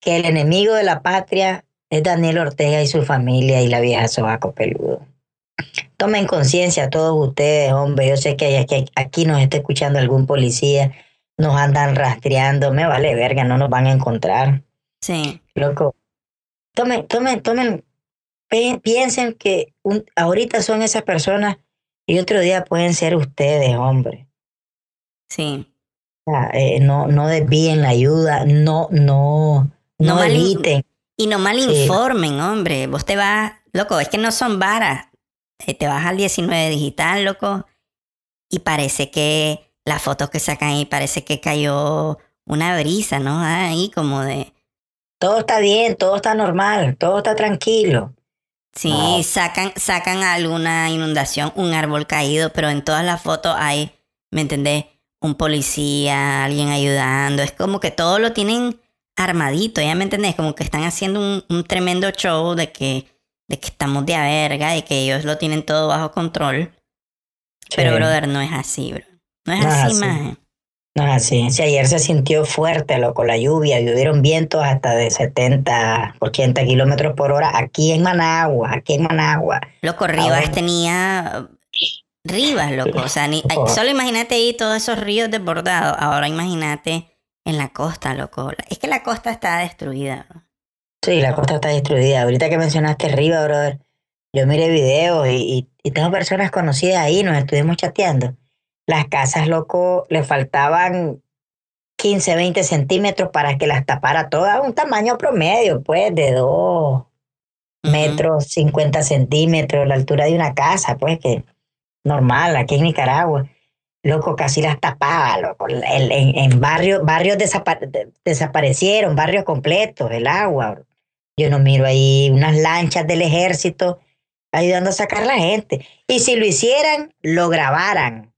B: que el enemigo de la patria es Daniel Ortega y su familia y la vieja sobaco peludo. Tomen conciencia todos ustedes, hombre. Yo sé que aquí, aquí nos está escuchando algún policía, nos andan rastreando, me vale verga, no nos van a encontrar.
A: Sí.
B: Loco, tomen, tomen, tomen, pi- piensen que un- ahorita son esas personas y otro día pueden ser ustedes, hombre.
A: Sí.
B: Eh, no, no desvíen la ayuda, no, no,
A: No
B: no eviten.
A: Y no mal
B: Sí.
A: informen, hombre. Vos te vas, loco, es que no son varas. Eh, Te vas al 19 digital, loco, y parece que las fotos que sacan ahí parece que cayó una brisa, ¿no? Ahí como de...
B: Todo está bien, todo está normal, todo está tranquilo.
A: Sí,
B: No.
A: sacan, sacan alguna inundación, un árbol caído, pero en todas las fotos hay, ¿me entendés? Un policía, alguien ayudando. Es como que todo lo tienen armadito, ¿ya me entendés? Como que están haciendo un, un tremendo show de que, de que estamos de a verga y que ellos lo tienen todo bajo control. Pero, brother, no es así, bro. No es
B: No es
A: así,
B: así.
A: maje.
B: No, así. Si ayer se sintió fuerte, loco, la lluvia, y hubieron vientos hasta de 70, 80 kilómetros por hora aquí en Managua, aquí en Managua.
A: Loco, Rivas
B: Ahora-
A: tenía... Rivas, loco. O sea, ni- solo imagínate ahí todos esos ríos desbordados. Ahora imagínate en la costa, loco. Es que la costa está destruida. bro.
B: Sí, la costa está destruida. Ahorita que mencionaste Riva, brother, yo miré videos y, y, y tengo personas conocidas ahí, nos estuvimos chateando. Las casas, loco, le faltaban 15, 20 centímetros para que las tapara todas, un tamaño promedio, pues, de 2
A: Ujú.
B: metros, 50 centímetros, la altura de una casa, pues, que normal, aquí en Nicaragua. Loco, casi las tapaba, loco. El- en, en barrios, barrios desapa- de- desaparecieron, barrios completos, el agua. bro. Yo no miro ahí unas lanchas del ejército ayudando a sacar a la gente. Y si lo hicieran, lo grabaran.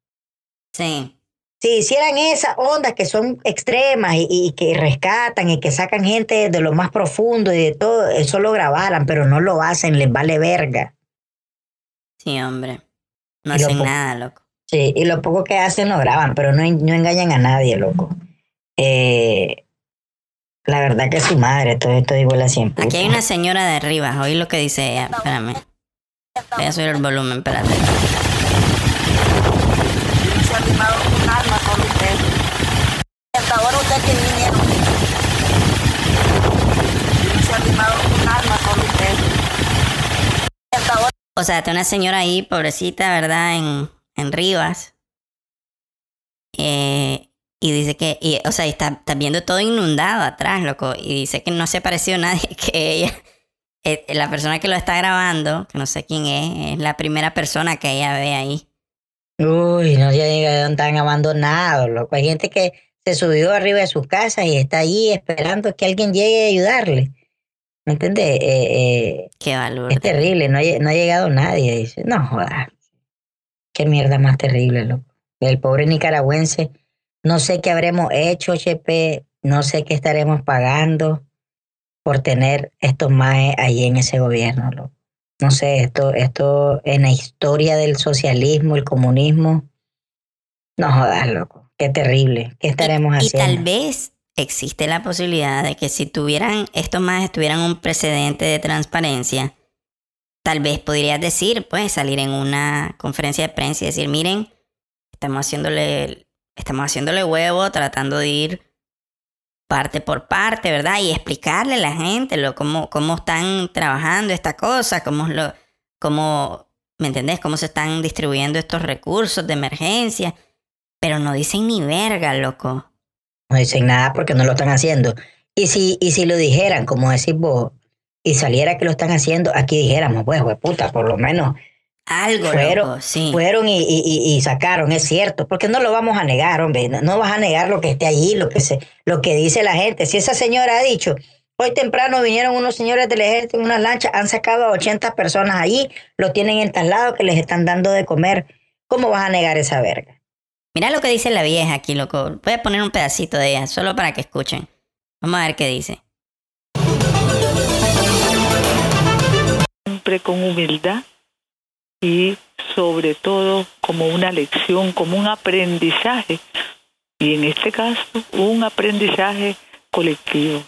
A: Sí.
B: Si hicieran esas ondas que son extremas y, y que rescatan y que sacan gente de lo más profundo y de todo, eso lo grabaran, pero no lo hacen, les vale verga.
A: Sí, hombre. No hacen nada, loco.
B: Sí, y lo poco que hacen lo graban, pero no, no engañan a nadie, loco. Eh, la verdad que su madre, todo esto igual a siempre.
A: Aquí hay una señora de Rivas. Oí lo que dice ella. Espérame. Voy a subir el volumen, espérate.
I: se ha limado un alma con usted. Hasta ahora usted que vinieron. se ha limado un alma con usted. Hasta ahora
A: O sea, está una señora ahí, pobrecita, ¿verdad? En, en Rivas. Eh, y dice que, y, o sea, está, está viendo todo inundado atrás, loco. Y dice que no se ha parecido nadie, <laughs> que ella, eh, la persona que lo está grabando, que no sé quién es, es la primera persona que ella ve ahí.
B: Uy, no ya llegan tan abandonados, loco. Hay gente que se subió arriba de sus casas y está ahí esperando que alguien llegue a ayudarle. ¿Me entiendes? Eh, eh,
A: Qué valor.
B: es terrible, no ha, lle- no ha llegado nadie. Dice, no jodas. Qué mierda más terrible, loco. El pobre nicaragüense, no sé qué habremos hecho, HP, no sé qué estaremos pagando por tener estos maes ahí en ese gobierno, loco. No sé, esto, esto en la historia del socialismo, el comunismo, no jodas, loco. Qué terrible. ¿Qué estaremos
A: y, y
B: haciendo?
A: tal vez existe la posibilidad de que si tuvieran, estos más tuvieran un precedente de transparencia, tal vez podrías decir, pues, salir en una conferencia de prensa y decir, miren, estamos haciéndole, estamos haciéndole huevo, tratando de ir parte por parte, ¿verdad? Y explicarle a la gente lo, cómo, cómo están trabajando esta cosa, cómo lo, cómo, ¿me entendés? Cómo se están distribuyendo estos recursos de emergencia. Pero no dicen ni verga, loco.
B: No dicen nada porque no lo están haciendo. Y si, y si lo dijeran, como decís vos, y saliera que lo están haciendo, aquí dijéramos, pues, puta, por lo menos
A: Algo,
B: Fueron-
A: loco, sí.
B: fueron y, y- y- sacaron, es cierto, porque no lo vamos a negar, hombre, no, no vas a negar lo que esté allí, lo que, se, lo que dice la gente. Si esa señora ha dicho, hoy temprano vinieron unos señores del ejército en una lancha, han sacado a 80 personas allí, lo tienen entaslado, que les están dando de comer, ¿cómo vas a negar esa verga?
A: Mira lo que dice la vieja aquí, loco. Voy a poner un pedacito de ella, solo para que escuchen. Vamos a ver qué dice.
J: siempre con humildad y sobre todo como una lección, como un aprendizaje. Y en este caso, un aprendizaje colectivo.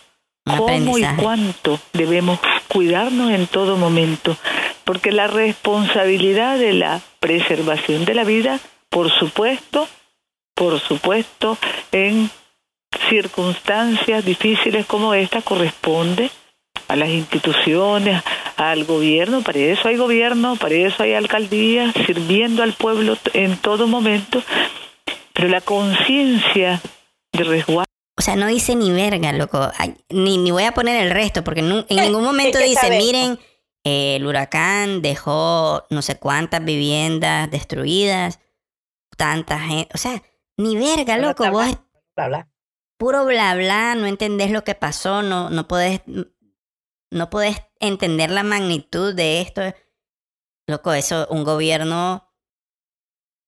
A: Un
J: ¿Cómo y cuánto debemos cuidarnos en todo momento? Porque la responsabilidad de la preservación de la vida, por supuesto, por supuesto, en circunstancias difíciles como esta corresponde a las instituciones, al gobierno, para eso hay gobierno, para eso hay alcaldías, sirviendo al pueblo en todo momento, pero la conciencia de resguardo
A: O sea, no dice ni verga, loco. Ay, Ni, ni voy a poner el resto, porque en ningún <laughs> momento
B: ¿Qué
A: dice,
B: sabemos?
A: miren, eh, el huracán dejó no sé cuántas viviendas destruidas, tanta gente. O sea, ni verga, loco. Vos
B: bla.
A: es
B: Bla, bla.
A: puro bla bla, no entendés lo que pasó, no, no podés, no podés entender la magnitud de esto. Loco, eso, un gobierno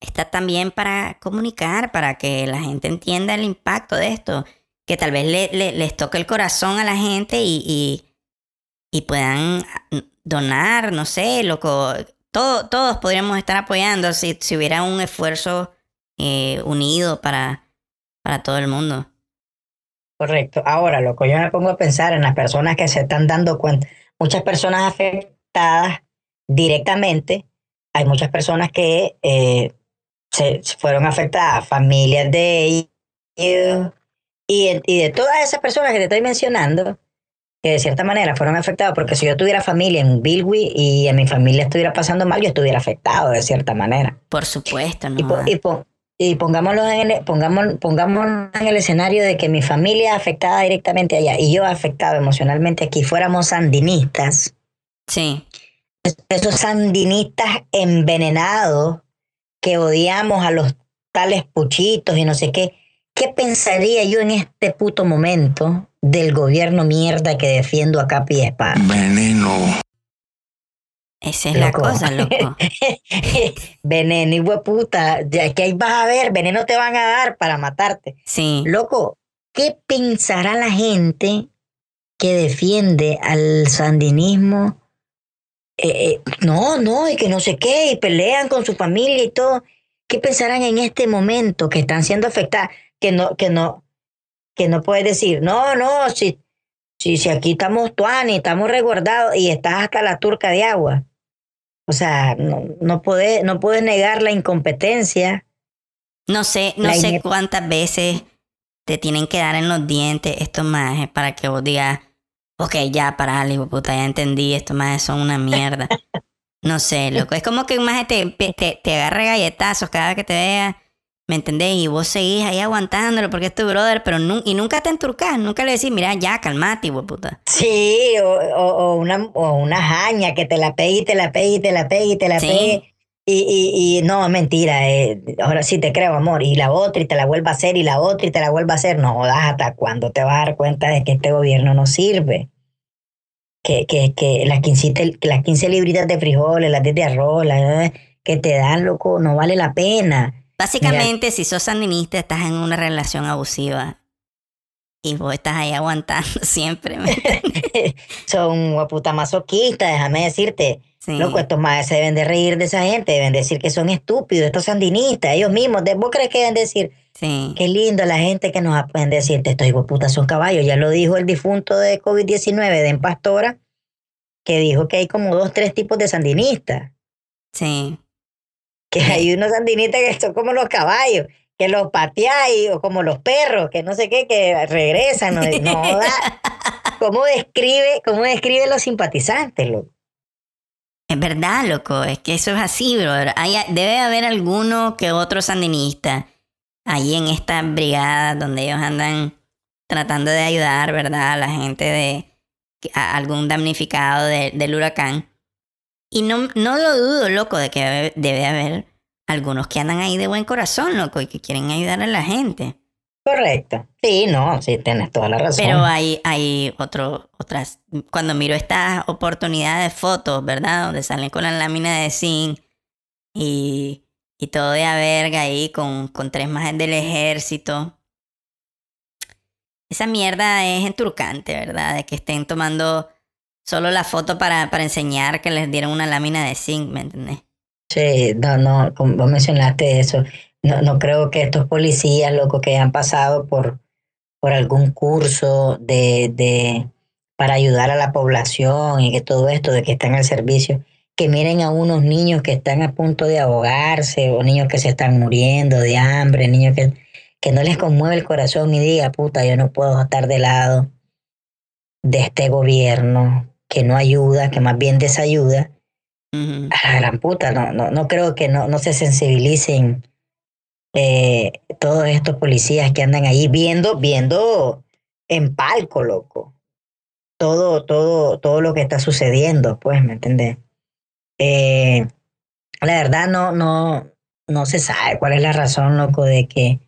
A: está también para comunicar, para que la gente entienda el impacto de esto. Que tal vez le, le- les toque el corazón a la gente y, y, y puedan donar, no sé, loco. Todo, todos podríamos estar apoyando si, si hubiera un esfuerzo eh, unido para, para todo el mundo.
B: Correcto. Ahora, lo que yo me pongo a pensar en las personas que se están dando cuenta, muchas personas afectadas directamente, hay muchas personas que eh, se, fueron afectadas, familias de ellos, y, y de todas esas personas que te estoy mencionando, que de cierta manera fueron afectadas, porque si yo tuviera familia en Bilwi y a mi familia estuviera pasando mal, yo estuviera afectado de cierta manera.
A: Por supuesto,
B: Y,
A: no.
B: po- y, po- y pongámoslo en el, en el escenario de que mi familia afectada directamente allá y yo afectado emocionalmente aquí, fuéramos sandinistas.
A: Sí.
B: Esos sandinistas envenenados que odiamos a los tales puchitos y no sé qué. ¿Qué pensaría yo en este puto momento del gobierno mierda que defiendo a capa y espada?
C: Veneno.
A: Esa es la cosa, loco. <laughs>
B: veneno, hijo puta. Ya que ahí vas a ver, veneno te van a dar para matarte.
A: Sí.
B: Loco, ¿qué pensará la gente que defiende al sandinismo? Eh, eh, no, no, y que no sé qué, y pelean con su familia y todo. ¿Qué pensarán en este momento que están siendo afectadas? Que no, que no, que no puedes decir, no, no, si, si, si aquí estamos tuani, estamos resguardados y estás hasta la turca de agua. O sea, no, no puedes, no puedes negar la incompetencia.
A: No sé, no sé cuántas veces te tienen que dar en los dientes estos majes para que vos digas, ok, ya, para hijo puta, ya entendí, estos majes son una mierda. <laughs> No sé, loco. Es como que un maje te, te, te agarre galletazos cada vez que te vea, ¿me entendés? Y vos seguís ahí aguantándolo porque es tu brother, pero nu- y nunca te enturcás, nunca le decís, mira, ya, calmate, de puta.
B: Sí, o, o- o una, o una jaña que te la pegue y te la pegue y te la pegue y te la
A: Sí.
B: pegue. Y, y, y no, mentira, eh, ahora sí te creo, amor. Y la otra y te la vuelva a hacer y la otra y te la vuelva a hacer. No jodas, ¿hasta cuándo te vas a dar cuenta de que este gobierno no sirve? Que, que, que las, 15, te- que las 15 libritas de frijoles, las 10 de arroz, las, que te dan, loco, no vale la pena.
A: Básicamente, si sos sandinista, estás en una relación abusiva. Y vos estás ahí aguantando <laughs> siempre. <laughs>
B: Son puta masoquistas, déjame decirte.
A: Sí.
B: Loco, estos más se deben de reír de esa gente, deben decir que son estúpidos, estos sandinistas, ellos mismos. ¿Vos crees que deben decir?
A: Sí.
B: Qué lindo la gente que nos pueden decir, estos hijos son caballos. Ya lo dijo el difunto de COVID-19 de En Pastora, que dijo que hay como dos, tres tipos de sandinistas.
A: Sí.
B: Que hay unos sandinistas que son como los caballos, que los pateáis, o como los perros, que no sé qué, que regresan. No, no joda. <laughs> ¿Cómo describe, cómo describe los simpatizantes, loco?
A: Es verdad, loco, es que eso es así, brother. Hay, debe haber alguno que otro sandinista ahí en esta brigada donde ellos andan tratando de ayudar, ¿verdad? A la gente de a algún damnificado de- del huracán. Y no, no lo dudo, loco, de que debe, haber algunos que andan ahí de buen corazón, loco, y que quieren ayudar a la gente.
B: Correcto. Sí, no, sí, tienes toda la razón.
A: Pero hay, hay otro, otras, cuando miro estas oportunidades de fotos, ¿verdad? Donde salen con la lámina de zinc y, y todo de a verga ahí con, con tres más del ejército. Esa mierda es enturcante, ¿verdad? De que estén tomando solo la foto para, para enseñar que les dieron una lámina de zinc, ¿me entendés?
B: Sí, no, no, como vos mencionaste eso. No, no creo que estos policías, loco, que han pasado por, por algún curso de, de, para ayudar a la población y que todo esto, de que están al servicio, que miren a unos niños que están a punto de ahogarse o niños que se están muriendo de hambre, niños que, que no les conmueve el corazón y diga, puta, yo no puedo estar de lado de este gobierno que no ayuda, que más bien desayuda a la gran puta, no, no, no creo que no, no se sensibilicen eh, todos estos policías que andan ahí viendo, viendo en palco, loco. Todo, todo, todo lo que está sucediendo, pues, ¿me entiendes? Eh, la verdad no, no, no se sabe cuál es la razón, loco, de que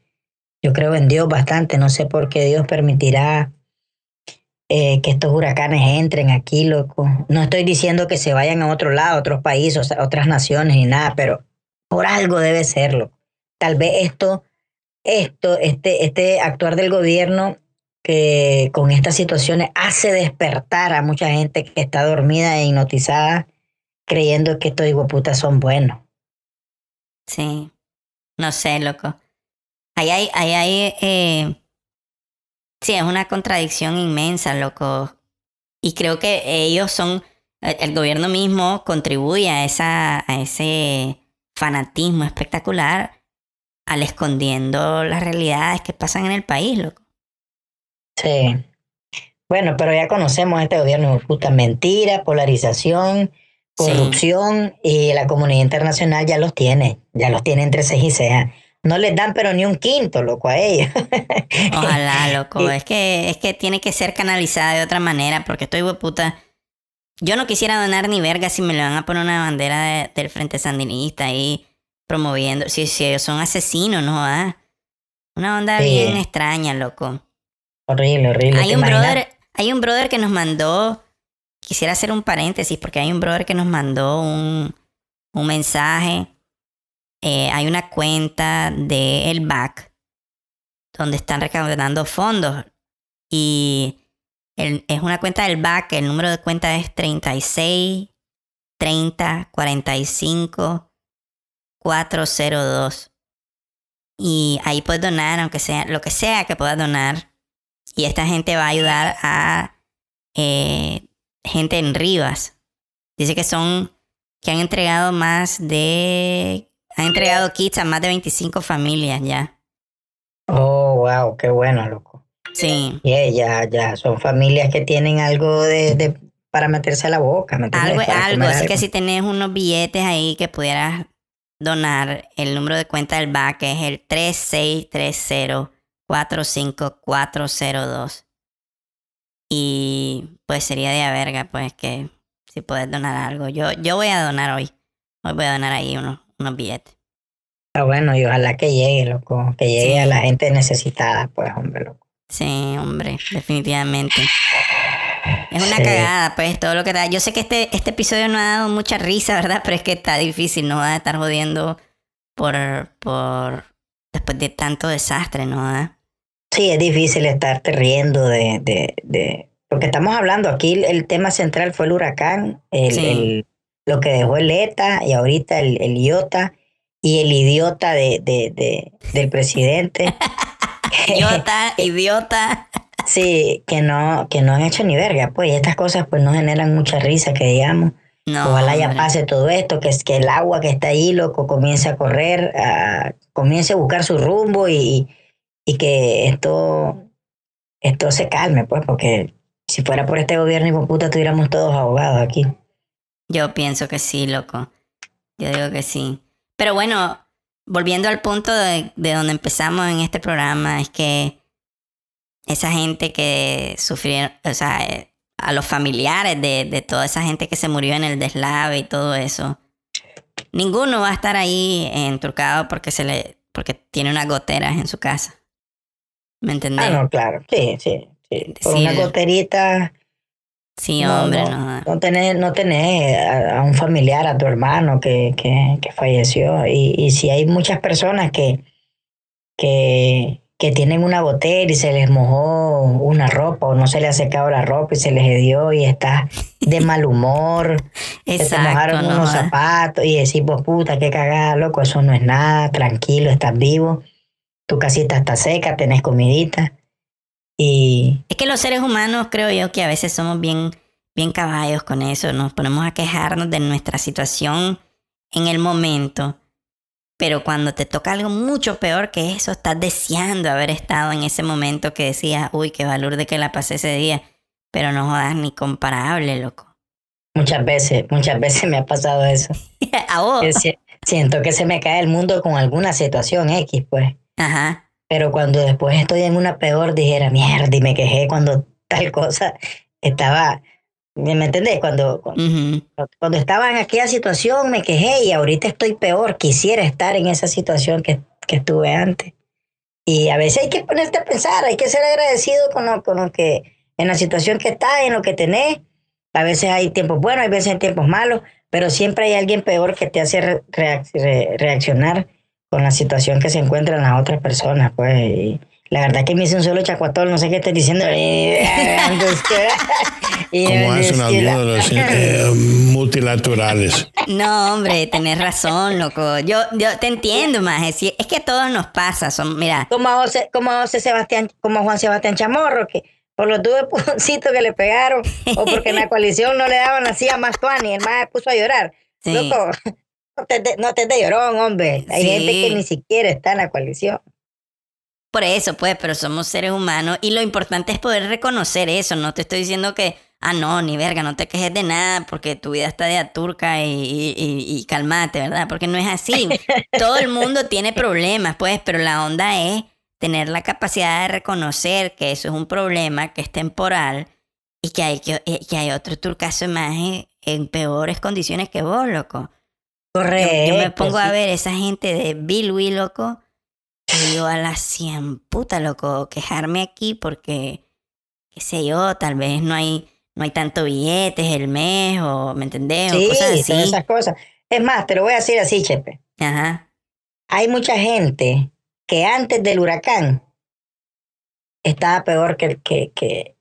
B: yo creo en Dios bastante, no sé por qué Dios permitirá eh, que estos huracanes entren aquí, loco. No estoy diciendo que se vayan a otro lado, a otros países, a otras naciones ni nada, pero por algo debe serlo. Tal vez esto, esto, este, este actuar del gobierno que con estas situaciones hace despertar a mucha gente que está dormida e hipnotizada creyendo que estos putas son buenos.
A: Sí. No sé, loco. Ahí hay, ahí hay, eh, sí, es una contradicción inmensa, loco. Y creo que ellos son, el gobierno mismo contribuye a, esa, a ese fanatismo espectacular al escondiendo las realidades que pasan en el país, loco.
B: Sí. Bueno, pero ya conocemos este gobierno puta mentira, polarización, corrupción y la comunidad internacional ya los tiene, ya los tiene entre ceja y ceja. No les dan pero ni un quinto, loco, a ellos. <laughs>
A: Ojalá, loco. es que es que tiene que ser canalizada de otra manera porque estoy puta. Yo no quisiera donar ni verga si me le van a poner una bandera del Frente Sandinista ahí promoviendo. Si, si ellos son asesinos, ¿no? Ah? Una onda bien extraña, loco.
B: Horrible, horrible.
A: Hay un, brother, hay un brother que nos mandó, quisiera hacer un paréntesis porque hay un brother que nos mandó un, un mensaje. Eh, hay una cuenta de BAC donde están recaudando fondos y es una cuenta del BAC, el número de cuenta es 36 30 45 402. Y ahí puedes donar, aunque sea lo que sea que puedas donar. Y esta gente va a ayudar a eh, gente en Rivas. Dice que son, que han entregado más de, han entregado kits a más de 25 familias ya.
B: Oh, wow, qué bueno, loco.
A: Sí.
B: Y ya, ya, son familias que tienen algo de, para meterse a la boca.
A: algo, algo, así que si tenés unos billetes ahí que pudieras donar, el número de cuenta del BAC es el 3630 45402. Y pues sería de a verga, pues que si puedes donar algo. Yo, yo voy a donar hoy. Hoy voy a donar ahí unos, unos billetes.
B: Ah, bueno, y ojalá que llegue, loco. Que llegue a la gente necesitada, pues, hombre, loco.
A: Sí, hombre, definitivamente. Es una cagada, pues, todo lo que da. Yo sé que este, este episodio no ha dado mucha risa, <laughs> ¿verdad? Pero es que está difícil, ¿no? Va a estar jodiendo por, por, después de tanto desastre, ¿no?
B: Sí, es difícil estarte riendo de, de, de, porque estamos hablando aquí, el tema central fue el huracán, el, el lo que dejó el ETA y ahorita el, el IOTA y el idiota de, de, de del presidente. <laughs>
A: idiota, idiota.
B: Sí, que no, que no han hecho ni verga, pues, y estas cosas pues no generan mucha risa, que digamos. No, Ojalá ya pase todo esto, que, que el agua que está ahí, loco, comience a correr, a, comience a buscar su rumbo y, y que esto, esto se calme, pues, porque si fuera por este gobierno y por puta estuviéramos todos ahogados aquí.
A: Yo pienso que sí, loco. Yo digo que sí. Pero bueno, volviendo al punto de, de donde empezamos en este programa, es que esa gente que sufrieron, o sea, eh, a los familiares de, de toda esa gente que se murió en el deslave y todo eso, ninguno va a estar ahí enturcado porque se le porque tiene unas goteras en su casa. ¿Me entendés?
B: Ah, no, claro, sí, sí, sí. Por una goterita.
A: Sí, hombre, no.
B: No, tenés, no tenés a, un familiar, a tu hermano que, que, que falleció. Y, y si hay muchas personas que, que, que tienen una botella y se les mojó una ropa o no se le ha secado la ropa y se les dio y está de <laughs> mal humor, se te mojaron unos zapatos y decís, pues puta, qué cagada, loco, eso no es nada, tranquilo, estás vivo, tu casita está seca, tenés comidita. Y...
A: Es que los seres humanos creo yo que a veces somos bien, bien caballos con eso, nos ponemos a quejarnos de nuestra situación en el momento pero cuando te toca algo mucho peor que eso, estás deseando haber estado en ese momento que decías, uy, qué valor de que la pasé ese día, pero no jodas ni comparable, loco.
B: Muchas veces, muchas veces me ha pasado eso. <laughs>
A: ¿A vos?
B: Siento que se me cae el mundo con alguna situación X, pues.
A: Ajá.
B: Pero cuando después estoy en una peor, dijera, mierda, y me quejé cuando tal cosa estaba ¿Me entendés? Cuando, cuando, estaba en aquella situación me quejé y ahorita estoy peor. Quisiera estar en esa situación que, que estuve antes. Y a veces hay que ponerte a pensar, hay que ser agradecido con lo, con lo que en la situación que estás, en lo que tenés. A veces hay tiempos buenos, hay veces hay tiempos malos, pero siempre hay alguien peor que te hace re- reac- re- reaccionar con la situación que se encuentran las otras personas. Pues y la verdad que me hice un solo chacuatol, no sé qué estoy diciendo. <laughs> Y-
C: hacen algunos de los <laughs> eh, multilaterales.
A: No, hombre, tenés razón, loco. Yo, yo te entiendo, más. Es, es que a todos nos pasa. Son, mira,
B: como a José, como a José Sebastián, como a Juan Sebastián Chamorro, que por los dos <laughs> pujoncitos que le pegaron, o porque en la coalición no le daban así a más tuani, el más se puso a llorar.
A: Sí.
B: Loco, no te, de- no te de llorón, hombre. Hay
A: Sí.
B: gente que ni siquiera está en la coalición.
A: por eso, pues, pero somos seres humanos y lo importante es poder reconocer eso. No te estoy diciendo que, ah, no, ni verga, no te quejes de nada porque tu vida está de aturca y, y, y- y calmate, ¿verdad? Porque no es así. <laughs> Todo el mundo tiene problemas, pues, pero la onda es tener la capacidad de reconocer que eso es un problema, que es temporal y que hay, que, eh, que hay otro turcaso más en, en peores condiciones que vos, loco. Yo,
B: Correcto.
A: yo me pongo a ver esa gente de Bilwi, loco. Y digo, a las 100 puta, loco, quejarme aquí porque, qué sé yo, tal vez no hay, no hay tanto billetes el mes o, ¿me entendés?
B: Sí,
A: o cosas
B: todas esas cosas. Es más, te lo voy a decir así, Chepe.
A: Ajá.
B: Hay mucha gente que antes del huracán estaba peor que, que, que,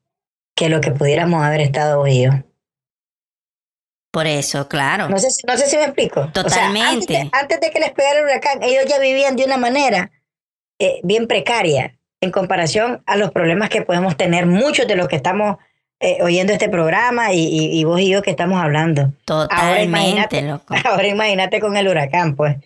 B: que lo que pudiéramos haber estado hoy yo.
A: Por eso, claro.
B: No sé, si- no sé si me explico. O sea, antes,
A: Totalmente.
B: de, antes de que les pegara el huracán, ellos ya vivían de una manera eh, bien precaria en comparación a los problemas que podemos tener muchos de los que estamos eh, oyendo este programa y, y- y vos y yo que estamos hablando. Ahora
A: Totalmente,
B: imagínate,
A: loco. <laughs>
B: ahora imagínate con el huracán, pues.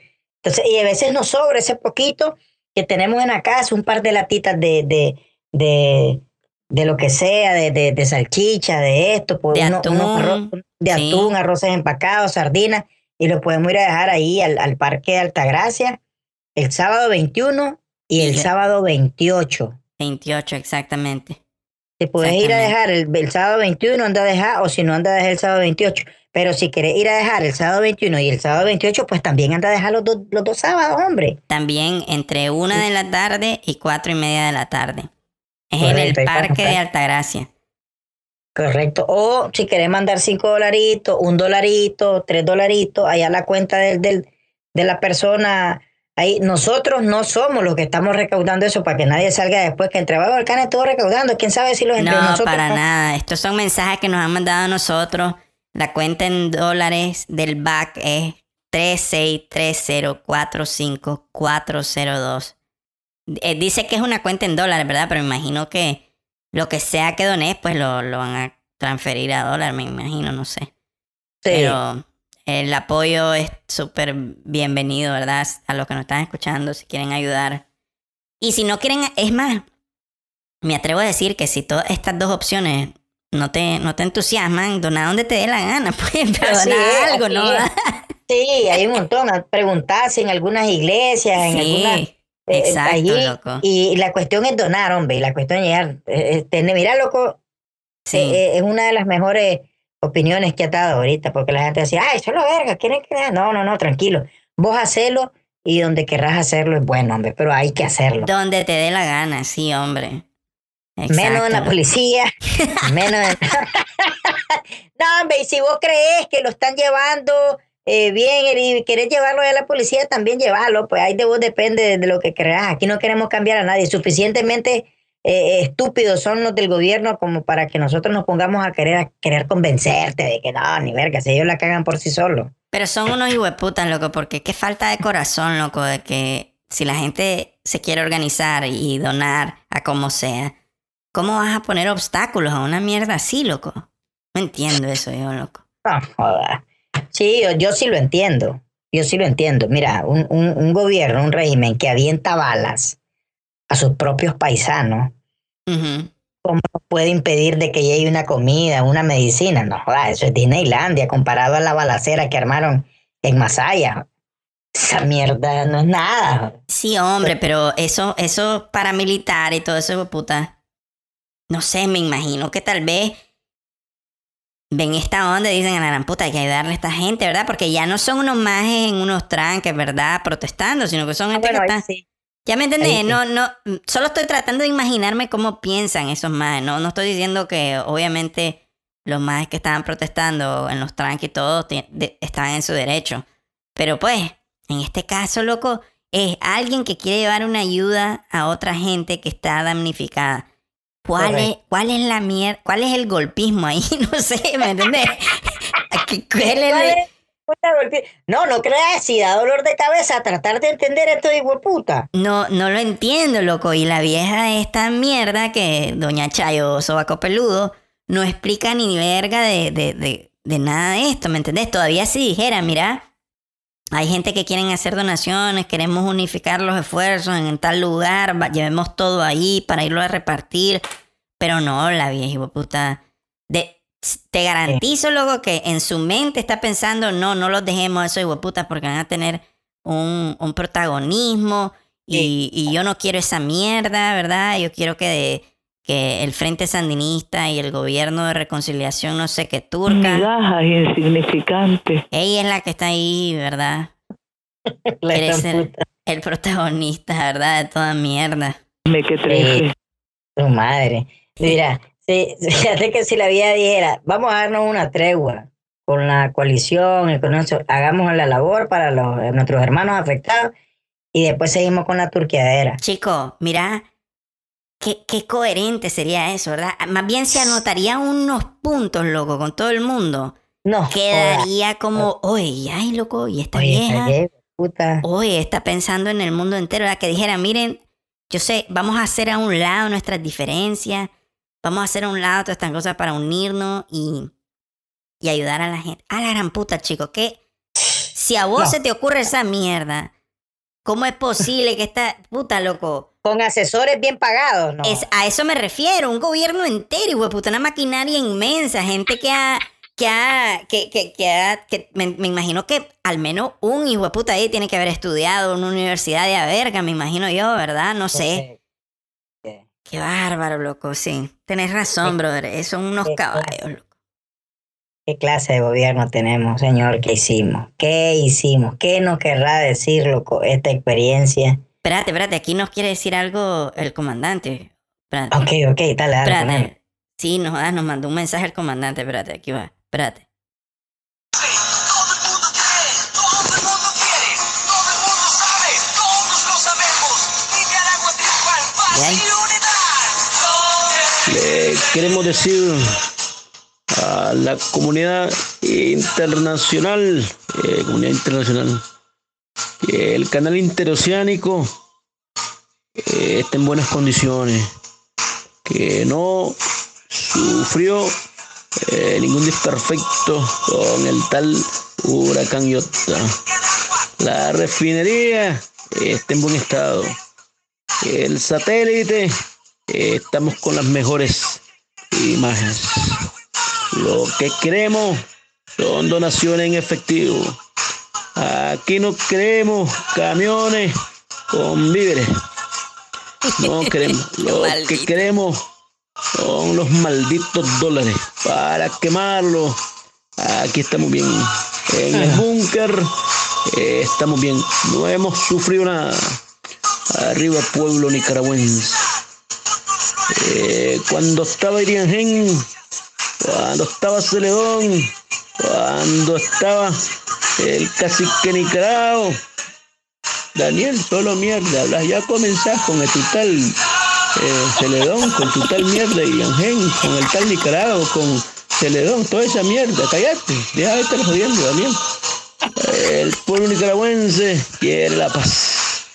B: Entonces, y a veces nos sobra ese poquito que tenemos en la casa, un par de latitas de, de, de, de lo que sea, de, de, de salchicha, de esto, pues
A: De
B: uno- unos
A: atún,
B: arro- de
A: sí.
B: atún, arroces empacados, sardinas, y lo podemos ir a dejar ahí al, al Parque de Altagracia el sábado 21 y el
A: Y-
B: sábado 28.
A: 28, exactamente.
B: Te puedes ir a dejar el, el sábado 21, anda a dejar, o si no, anda a dejar el sábado 28. Pero si querés ir a dejar el sábado 21 y el sábado 28, pues también anda a dejar los, dos- los dos sábados, hombre.
A: También entre una de la tarde y cuatro y media de la tarde. Es en el Parque de. Altagracia.
B: Correcto. O si querés mandar cinco dolaritos, un dolarito, tres dolaritos, allá la cuenta del, del, de la persona. Ahí, nosotros no somos los que estamos recaudando eso para que nadie salga después que entre Volcán estuvo recaudando. ¿Quién sabe si los entre
A: No,
B: nosotros
A: para
B: no?
A: nada. Estos son mensajes que nos han mandado a nosotros. La cuenta en dólares del BAC es 3630454402. Eh, dice que es una cuenta en dólares, ¿verdad? Pero me imagino que lo que sea que dones, pues lo, lo van a transferir a dólar, me imagino, no sé.
B: Sí.
A: Pero el apoyo es súper bienvenido, ¿verdad? A los que nos están escuchando, si quieren ayudar. Y si no quieren, es más, me atrevo a decir que si todas estas dos opciones no te, no te entusiasman, dona donde te dé la gana, <laughs> pues, pero
B: Así
A: dona algo, ¿no?
B: es. <laughs> Sí, hay un montón. Preguntar si en algunas iglesias, en algunas.
A: Sí, exacto, loco.
B: Y la cuestión es donar, hombre. Y la cuestión es llegar. eh, eh, mira, loco,
A: Sí.
B: eh, es una de las mejores opiniones que ha dado ahorita, porque la gente decía, ay, solo verga, ¿quieren que No, no, no, tranquilo. Vos hacelo y donde querrás hacerlo es bueno, hombre, pero hay que hacerlo.
A: Donde te dé la gana, sí, hombre.
B: Menos en la
A: Exacto.
B: policía, <laughs> menos en... <laughs> no, hombre, y si vos crees que lo están llevando eh, bien y querés llevarlo a la policía, también llevarlo, pues ahí de vos depende de, lo que creas. Aquí no queremos cambiar a nadie, suficientemente eh, estúpidos son los del gobierno como para que nosotros nos pongamos a querer, a querer convencerte de que no, ni verga, si ellos la cagan por sí solos.
A: Pero son unos hijueputas, loco, porque qué falta de corazón, loco, de que si la gente se quiere organizar y donar a como sea, ¿cómo vas a poner obstáculos a una mierda así, loco? No entiendo eso yo, loco.
B: No, joda. Sí, yo, yo sí lo entiendo. Yo sí lo entiendo. Mira, un, un, un gobierno, un régimen que avienta balas a sus propios paisanos. ¿cómo puede impedir de que llegue una comida, una medicina? No, joda, eso es Disneylandia comparado a la balacera que armaron en Masaya. Esa mierda no es nada.
A: Sí, hombre, pero eso, eso paramilitar y todo eso, puta. No sé, me imagino que tal vez ven esta onda y dicen a la gran puta, hay que ayudarle a esta gente, ¿verdad? Porque ya no son unos majes en unos tranques, ¿verdad? Protestando, sino que son
B: Ah,
A: gente
B: bueno,
A: que está
B: sí.
A: Ya me entendés, no, no, solo estoy tratando de imaginarme cómo piensan esos más, no, no estoy diciendo que obviamente los más que estaban protestando en los tranques y todo estaban en su derecho. Pero pues, en este caso, loco, es alguien que quiere llevar una ayuda a otra gente que está damnificada. ¿Cuál es, cuál es la mierda? ¿Cuál es el golpismo ahí? <laughs> No sé, ¿me entendés? ¿Qué- ¿Cuál es
B: ¿Cuál
A: el-
B: No, no creas, si da dolor de cabeza tratar de entender esto de puta.
A: No, no lo entiendo, loco. Y la vieja esta mierda que Doña Chayo Sobaco Peludo no explica ni verga de, de, de, de nada de esto, ¿me entendés? Todavía si dijera, mira, hay gente que quieren hacer donaciones, queremos unificar los esfuerzos en tal lugar, llevemos todo ahí para irlo a repartir. Pero no, la vieja puta. De, te garantizo, loco, que en su mente está pensando, no, no los dejemos a esos hueputas porque van a tener un, un protagonismo y, y yo no quiero esa mierda, ¿verdad? Yo quiero que, que el Frente Sandinista y el gobierno de reconciliación, no sé qué, turca,
J: Migajas insignificantes.
A: ella es la que está ahí, ¿verdad? <laughs>
B: La
A: Quiere ser el protagonista, ¿verdad? De toda mierda.
J: Me que treje.
B: Tu madre. Mira, sí, <laughs> fíjate que si la vida dijera, vamos a darnos una tregua con la coalición y con eso, hagamos la labor para los, nuestros hermanos afectados y después seguimos con la turqueadera.
A: Chico, mira, qué, qué coherente sería eso, ¿verdad? Más bien se anotaría unos puntos, loco, con todo el mundo.
B: No.
A: Quedaría como, oye, ay, loco, y esta
B: Oye,
A: vieja,
B: vieja, puta.
A: oye, está pensando en el mundo entero, ¿verdad? Que dijera, miren, yo sé, vamos a hacer a un lado nuestras diferencias, vamos a hacer a un lado todas estas cosas para unirnos y, y ayudar a la gente. A la gran puta, chico, que si a vos
B: No.
A: se te ocurre esa mierda, ¿cómo es posible que esta puta, loco?
B: Con asesores bien pagados, ¿no?
A: Es, a eso me refiero, un gobierno entero, de puta, una maquinaria inmensa, gente que ha, que ha, que, que, que ha, que me, me imagino que al menos un hijo de puta ahí tiene que haber estudiado en una universidad de a verga, me imagino yo, ¿verdad? No sé. Qué bárbaro, loco, sí. Tenés razón, brother, son unos caballos, loco.
B: ¿Qué clase de gobierno tenemos, señor? ¿Qué hicimos? ¿Qué hicimos? ¿Qué nos querrá decir, loco, esta experiencia?
A: Espérate, espérate, aquí nos quiere decir algo el comandante. Espérate.
B: Ok, ok, dale, dale.
A: Espérate. Sí, nos, ah, nos mandó un mensaje el comandante, espérate, aquí va, espérate.
K: Le queremos decir a la comunidad internacional, eh, comunidad internacional, el canal interoceánico eh, está en buenas condiciones, que no sufrió eh, ningún desperfecto con el tal huracán Iota. La refinería eh, está en buen estado. El satélite, eh, estamos con las mejores imágenes. Lo que queremos son donaciones en efectivo. Aquí no queremos camiones con víveres. No <laughs> queremos. Lo que queremos son los malditos dólares para quemarlos. Aquí estamos bien. En el búnker eh, estamos bien. No hemos sufrido nada. Arriba pueblo nicaragüense. Eh, cuando estaba Iriangén, cuando estaba Celedón, cuando estaba el cacique Nicaragua. Daniel, solo mierda, hablas, ya comenzás con el total eh, Celedón, con tu tal mierda Iriangén, con el tal Nicaragua, con Celedón, toda esa mierda, cállate, deja de estar jodiendo, Daniel. El pueblo nicaragüense quiere la paz.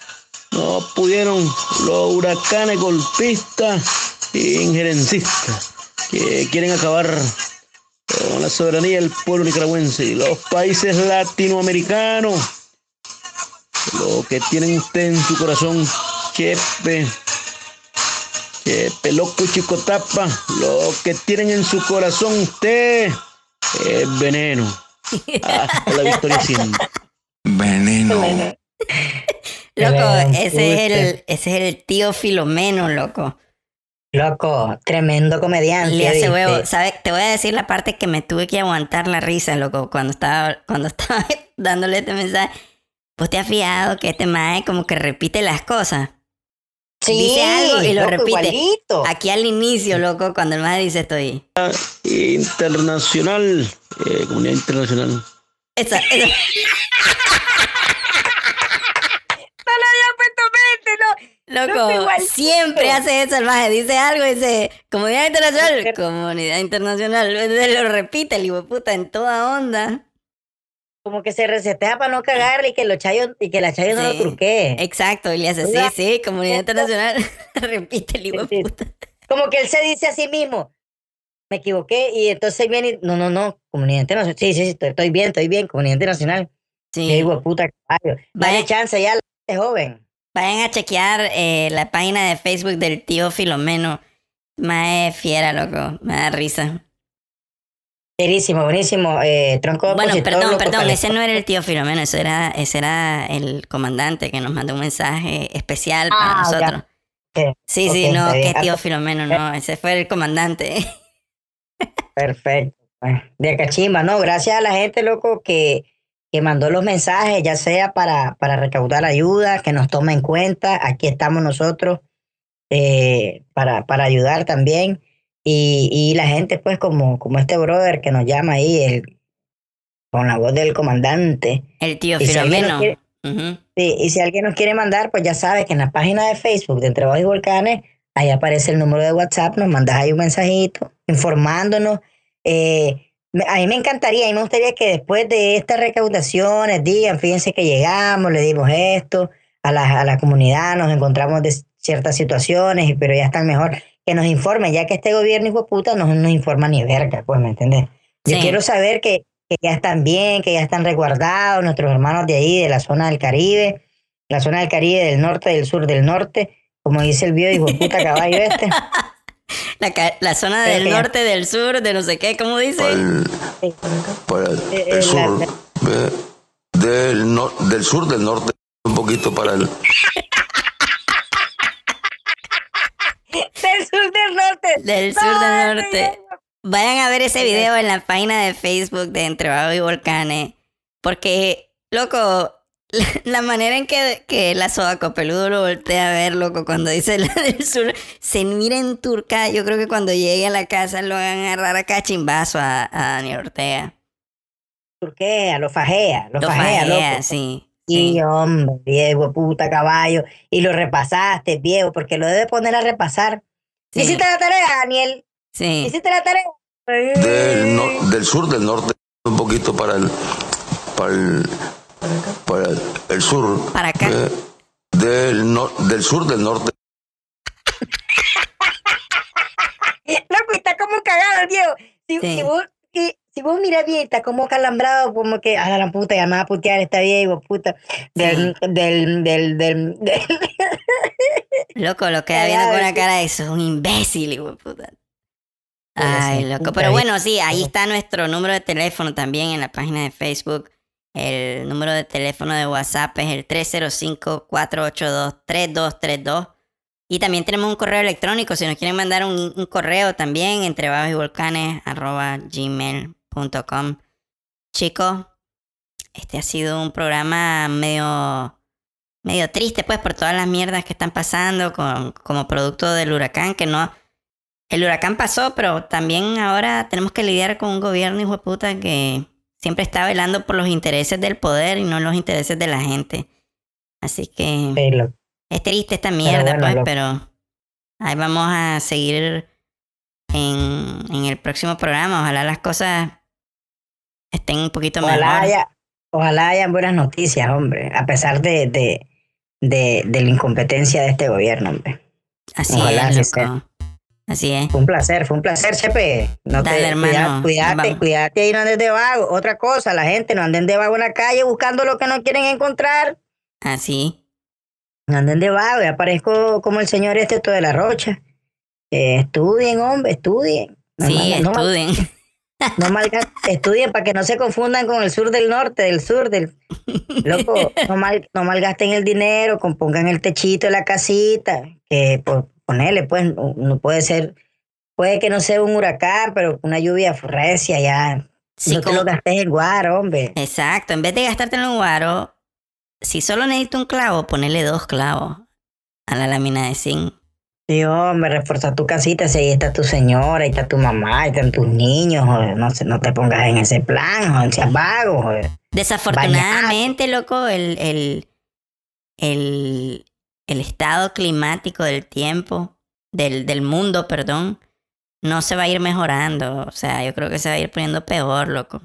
K: No pudieron los huracanes golpistas e injerencistas que quieren acabar con la soberanía del pueblo nicaragüense y los países latinoamericanos. Lo que tienen ustedes en su corazón, Chepe, Chepe, loco y chicotapa, lo que tienen en su corazón ustedes es veneno. Hasta la victoria siempre.
C: Veneno. <laughs>
A: Loco, ese es, el, ese es el tío Filomeno, loco.
B: Loco, tremendo comediante.
A: Le hace huevo. ¿Sabe? Te voy a decir la parte que me tuve que aguantar la risa, loco, cuando estaba, <laughs> cuando estaba dándole este mensaje. ¿Vos te has fijado que este mae como que repite las cosas?
B: Sí,
A: dice algo y lo
B: loco,
A: repite.
B: igualito.
A: Aquí al inicio, loco, cuando el maje dice estoy.
K: Internacional, eh, comunidad internacional.
A: Esa, esa. <laughs>
B: no.
A: Loco, siempre hace eso el maje. Dice algo y dice comunidad internacional. Comunidad internacional. <laughs> Lo repite el hijo puta en toda onda.
B: Como que se resetea para no cagarle y que los chayos, y que la chayo no lo truquee.
A: Exacto, y le hace sí, sí, comunidad internacional. <laughs> repite el hijo puta.
B: Como que él se dice a sí mismo, me equivoqué, y entonces viene y, no, no, no, comunidad internacional. Sí, sí, sí, estoy, estoy bien, estoy bien, comunidad internacional.
A: Sí.
B: Hijo puta caballo.
A: Vaya-
B: chance ya, es joven.
A: Vayan a chequear eh, la página de Facebook del tío Filomeno. Mae fiera, loco. Me da risa.
B: Buenísimo, buenísimo. Eh, tronco
A: Bueno,
B: opositor,
A: perdón, perdón, ese no era el tío Filomeno, eso era, ese era el comandante que nos mandó un mensaje especial para
B: Ah,
A: nosotros. Sí, sí, no, que tío Filomeno, no, <laughs> ese fue el comandante.
B: Perfecto. Bueno, De cachimba, no, gracias a la gente, loco, que, que mandó los mensajes, ya sea para, para recaudar ayuda, que nos toma en cuenta. Aquí estamos nosotros eh, para, para ayudar también. Y, y la gente, pues, como, como este brother que nos llama ahí, el, con la voz del comandante.
A: El tío
B: Y si alguien
A: Filomeno.
B: quiere-
A: Ujú.
B: Sí, y si alguien nos quiere mandar, pues ya sabe que en la página de Facebook de Entre Bajos y Volcanes, ahí aparece el número de WhatsApp, nos mandas ahí un mensajito informándonos. Eh, a mí me encantaría, a mí me gustaría que después de estas recaudaciones digan, fíjense que llegamos, le dimos esto a la, a la comunidad, nos encontramos de ciertas situaciones, pero ya están mejor, que nos informen, ya que este gobierno hijo de puta no nos informa ni verga, pues, ¿me entiendes? Yo
A: Sí.
B: quiero saber que, que ya están bien, que ya están resguardados nuestros hermanos de ahí, de la zona del Caribe, la zona del Caribe, del norte, del sur, del norte, como dice el viejo hijo de puta caballo este. <laughs>
A: La, ca- la zona del
B: Eh,
A: norte, del sur, de no sé qué, ¿cómo dice?
L: para el, el sur, del, no- del sur del norte, un poquito para el...
B: del sur, del norte.
A: Del sur, del norte. Vayan a ver ese video en la página de Facebook de Entre Bajo y Volcanes. Porque, loco, la, <laughs> la manera en que, que la sobacopeludo lo voltea a ver, loco, cuando dice la del sur, se mira en turca. Yo creo que cuando llegue a la casa lo van a agarrar a cachimbazo a, a Daniel Ortega.
B: Turquea, lo fajea, lo,
A: Lo
B: fajea,
A: fajea,
B: loco.
A: sí.
B: Y hombre, viejo, puta caballo. Y lo repasaste, viejo, porque lo debe poner a repasar.
A: Sí.
B: ¿Hiciste la tarea, Daniel?
A: Sí.
B: ¿Hiciste la tarea?
L: Del, no- del sur del norte, un poquito para el... Para el, para el, el sur.
A: Para acá.
L: ve, del, no- del sur del norte.
B: Loco, está como cagado el viejo. Si,
A: Sí.
B: si vos, si vos miras bien, está como calambrado, como que, a la puta, ya me va a putear esta viejo, puta. Del, del, del, del, del- <laughs>
A: Loco, lo queda viendo con una cara de eso, un imbécil, hijo de puta. Ay, loco. Pero bueno, sí, ahí está nuestro número de teléfono también en la página de Facebook. El número de teléfono de WhatsApp es el 305-482-3232. Y también tenemos un correo electrónico. Si nos quieren mandar un, correo también, entre y volcanes arroba gmail.com. Chicos, este ha sido un programa medio medio triste pues por todas las mierdas que están pasando con, como producto del huracán, que no... El huracán pasó, pero también ahora tenemos que lidiar con un gobierno hijo de puta que siempre está velando por los intereses del poder y no los intereses de la gente. Así que es triste esta mierda,
B: bueno,
A: pues, pero ahí vamos a seguir en, en el próximo programa. Ojalá las cosas estén un poquito
B: Ojalá
A: mejor.
B: haya, ojalá hayan buenas noticias, hombre, a pesar de, de, de, de la incompetencia de este gobierno, hombre.
A: Así
B: Ojalá
A: es, loco. Así es.
B: Fue un placer, fue un placer, Chepe. No
A: Dale,
B: te,
A: hermano.
B: Cuídate, cuídate y no andes de vago. Otra cosa, la gente no anden de vago en la calle buscando lo que no quieren encontrar.
A: Así.
B: No anden de vago. Ya parezco como el señor este todo de la rocha. Eh, estudien, hombre, estudien. No
A: Sí,
B: mal- no
A: estudien.
B: No malga- estudien para que no se confundan con el sur del norte, del sur del... <laughs> Loco, no, mal, no malgasten el dinero, compongan el techito de la casita, que por ponerle, pues, no, no puede ser, puede que no sea un huracán, pero una lluvia recia ya.
A: Sí,
B: no te
A: como-
B: lo gastes en guaro, hombre.
A: Exacto. En vez de gastarte en un guaro, si solo necesito un clavo, ponerle dos clavos. a la lámina de zinc.
B: Sí, hombre, refuerza tu casita, si ahí está tu señora, ahí está tu mamá, ahí están tus niños, joder. No, se- no te pongas en ese plan, joder, seas vago, joder.
A: Desafortunadamente, loco, el, el, el, el estado climático del tiempo, del, del mundo, perdón, no se va a ir mejorando. O sea, yo creo que se va a ir poniendo peor, loco.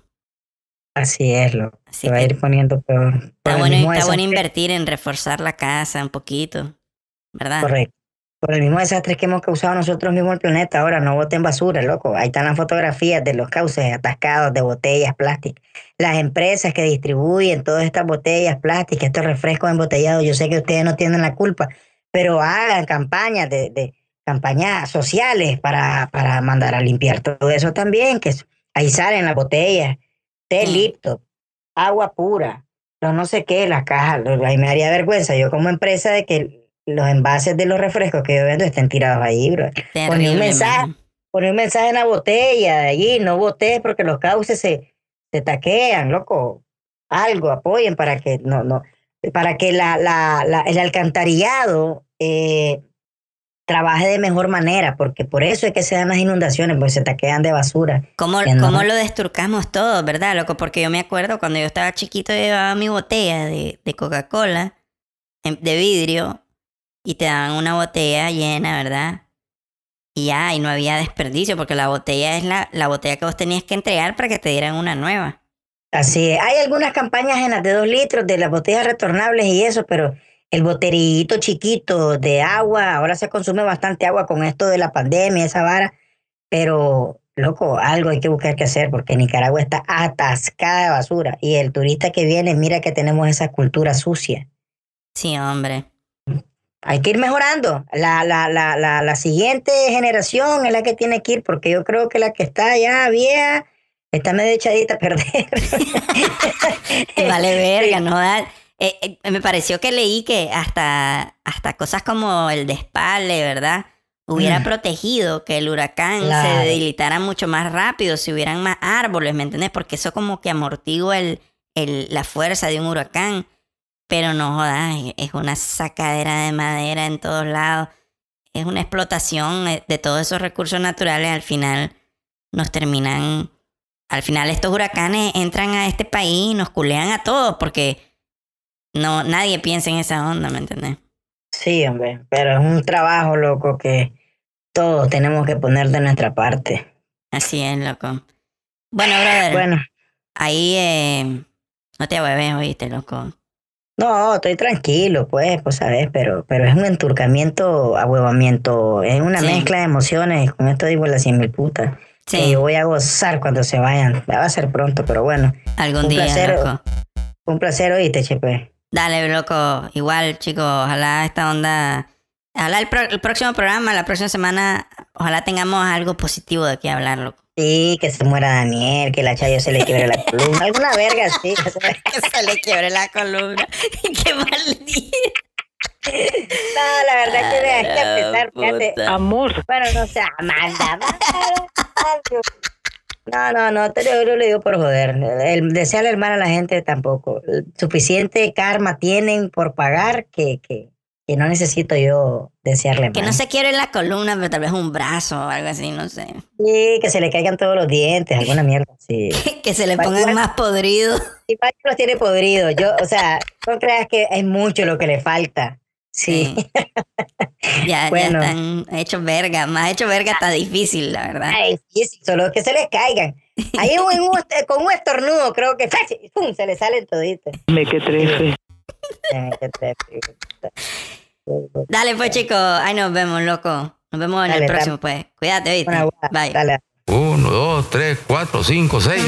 B: Así es, loco.
A: Así
B: Se va a ir poniendo peor.
A: Está bueno, está bueno invertir en reforzar la casa un poquito, ¿verdad?
B: Correcto. Por el mismo desastre que hemos causado nosotros mismos el planeta, ahora no boten basura, loco. Ahí están las fotografías de los cauces atascados de botellas plásticas. Las empresas que distribuyen todas estas botellas plásticas, estos refrescos embotellados, yo sé que ustedes no tienen la culpa, pero hagan campañas de, de campañas sociales para, para mandar a limpiar todo eso también, que ahí salen las botellas, té Lipton, agua pura, los no sé qué, las cajas, ahí me daría vergüenza yo como empresa de que los envases de los refrescos que yo vendo estén tirados ahí, bro. Poner un mensaje, poner un mensaje en la botella de allí, no botes porque los cauces se, se taquean, loco. Algo, apoyen para que no, no, para que la, la, la- el alcantarillado eh, trabaje de mejor manera, porque por eso es que se dan las inundaciones, porque se taquean de basura.
A: ¿Cómo,
B: no-
A: cómo lo desturcamos todo, verdad, loco? Porque yo me acuerdo cuando yo estaba chiquito, yo llevaba mi botella de, de Coca-Cola en- de vidrio y te daban una botella llena, ¿verdad? Y ya, y no había desperdicio porque la botella es la, la botella que vos tenías que entregar para que te dieran una nueva.
B: Así es. Hay algunas campañas en las de dos litros de las botellas retornables y eso, pero el boterito chiquito de agua, ahora se consume bastante agua con esto de la pandemia, esa vara, pero loco, algo hay que buscar que hacer porque Nicaragua está atascada de basura y el turista que viene, mira que tenemos esa cultura sucia.
A: Sí, hombre.
B: Hay que ir mejorando. La, la, la, la, la siguiente generación es la que tiene que ir porque yo creo que la que está ya vieja está medio echadita a perder. <laughs>
A: Vale verga, ¿no? eh, eh, me pareció que leí que hasta, hasta cosas como el despale, ¿verdad? Hubiera
B: Mm.
A: protegido que el huracán
B: Claro.
A: se debilitara mucho más rápido si hubieran más árboles, ¿me entiendes? Porque eso como que amortigua el, el, la fuerza de un huracán. Pero no jodas, es- es una sacadera de madera en todos lados. Es una explotación eh, de todos esos recursos naturales. Al final nos terminan al final estos huracanes entran a este país y nos culean a todos porque no nadie piensa en esa onda, ¿me entendés?
B: Sí, hombre, pero es un trabajo, loco, que todos tenemos que poner de nuestra parte.
A: Así es, loco. Bueno, brother.
B: Bueno.
A: Ahí eh, no te hueves, oíste, loco.
B: No, estoy tranquilo, pues, pues, sabes, pero, pero es un enturcamiento, ahuevamiento, es una
A: Sí.
B: mezcla de emociones, con esto digo las cien mil putas.
A: Sí.
B: Que yo voy a gozar cuando se vayan. Va a ser pronto, pero bueno.
A: Algún
B: un
A: día,
B: placer,
A: loco.
B: Un placer oíste, Chepe.
A: Dale, loco. Igual, chicos, ojalá esta onda. Ojalá el, pro- el próximo programa, la próxima semana, ojalá tengamos algo positivo de qué hablar, loco.
B: Sí, que se muera Daniel, que la Chayo se le quiebre la columna, alguna verga, sí. <laughs>
A: que se le quiebre la columna. <laughs> Qué maldito.
B: No, la verdad que hay que empezar, fíjate.
J: Amor.
B: Bueno, no sea manda, No, no, no, te lo, yo lo digo por joder. El desearle el mal a la gente tampoco. Suficiente karma tienen por pagar que, que, que no necesito yo desearle
A: Que
B: mal.
A: no se quiebre la columna, pero tal vez un brazo o algo así, no sé.
B: Sí, que se le caigan todos los dientes, alguna <laughs> mierda. Sí.
A: Que se le
B: Igual-
A: pongan más podridos.
B: Igual que los tiene podridos. Yo, o sea, no creas que es mucho lo que le falta. Sí. <laughs>
A: Ya,
B: Bueno.
A: ya están hechos verga. Más hechos verga está difícil, la verdad.
B: Sí, sí, solo que se les caigan. Ahí <laughs> un- un- con un estornudo creo que ¡pum! se le salen toditos.
J: Me que trefe.
A: Dale, pues, chicos. Ahí nos vemos, loco. Nos vemos en el próximo,
B: dale.
A: pues. Cuídate, ¿viste? Bye.
B: Dale.
M: Uno, dos, tres, cuatro, cinco, seis.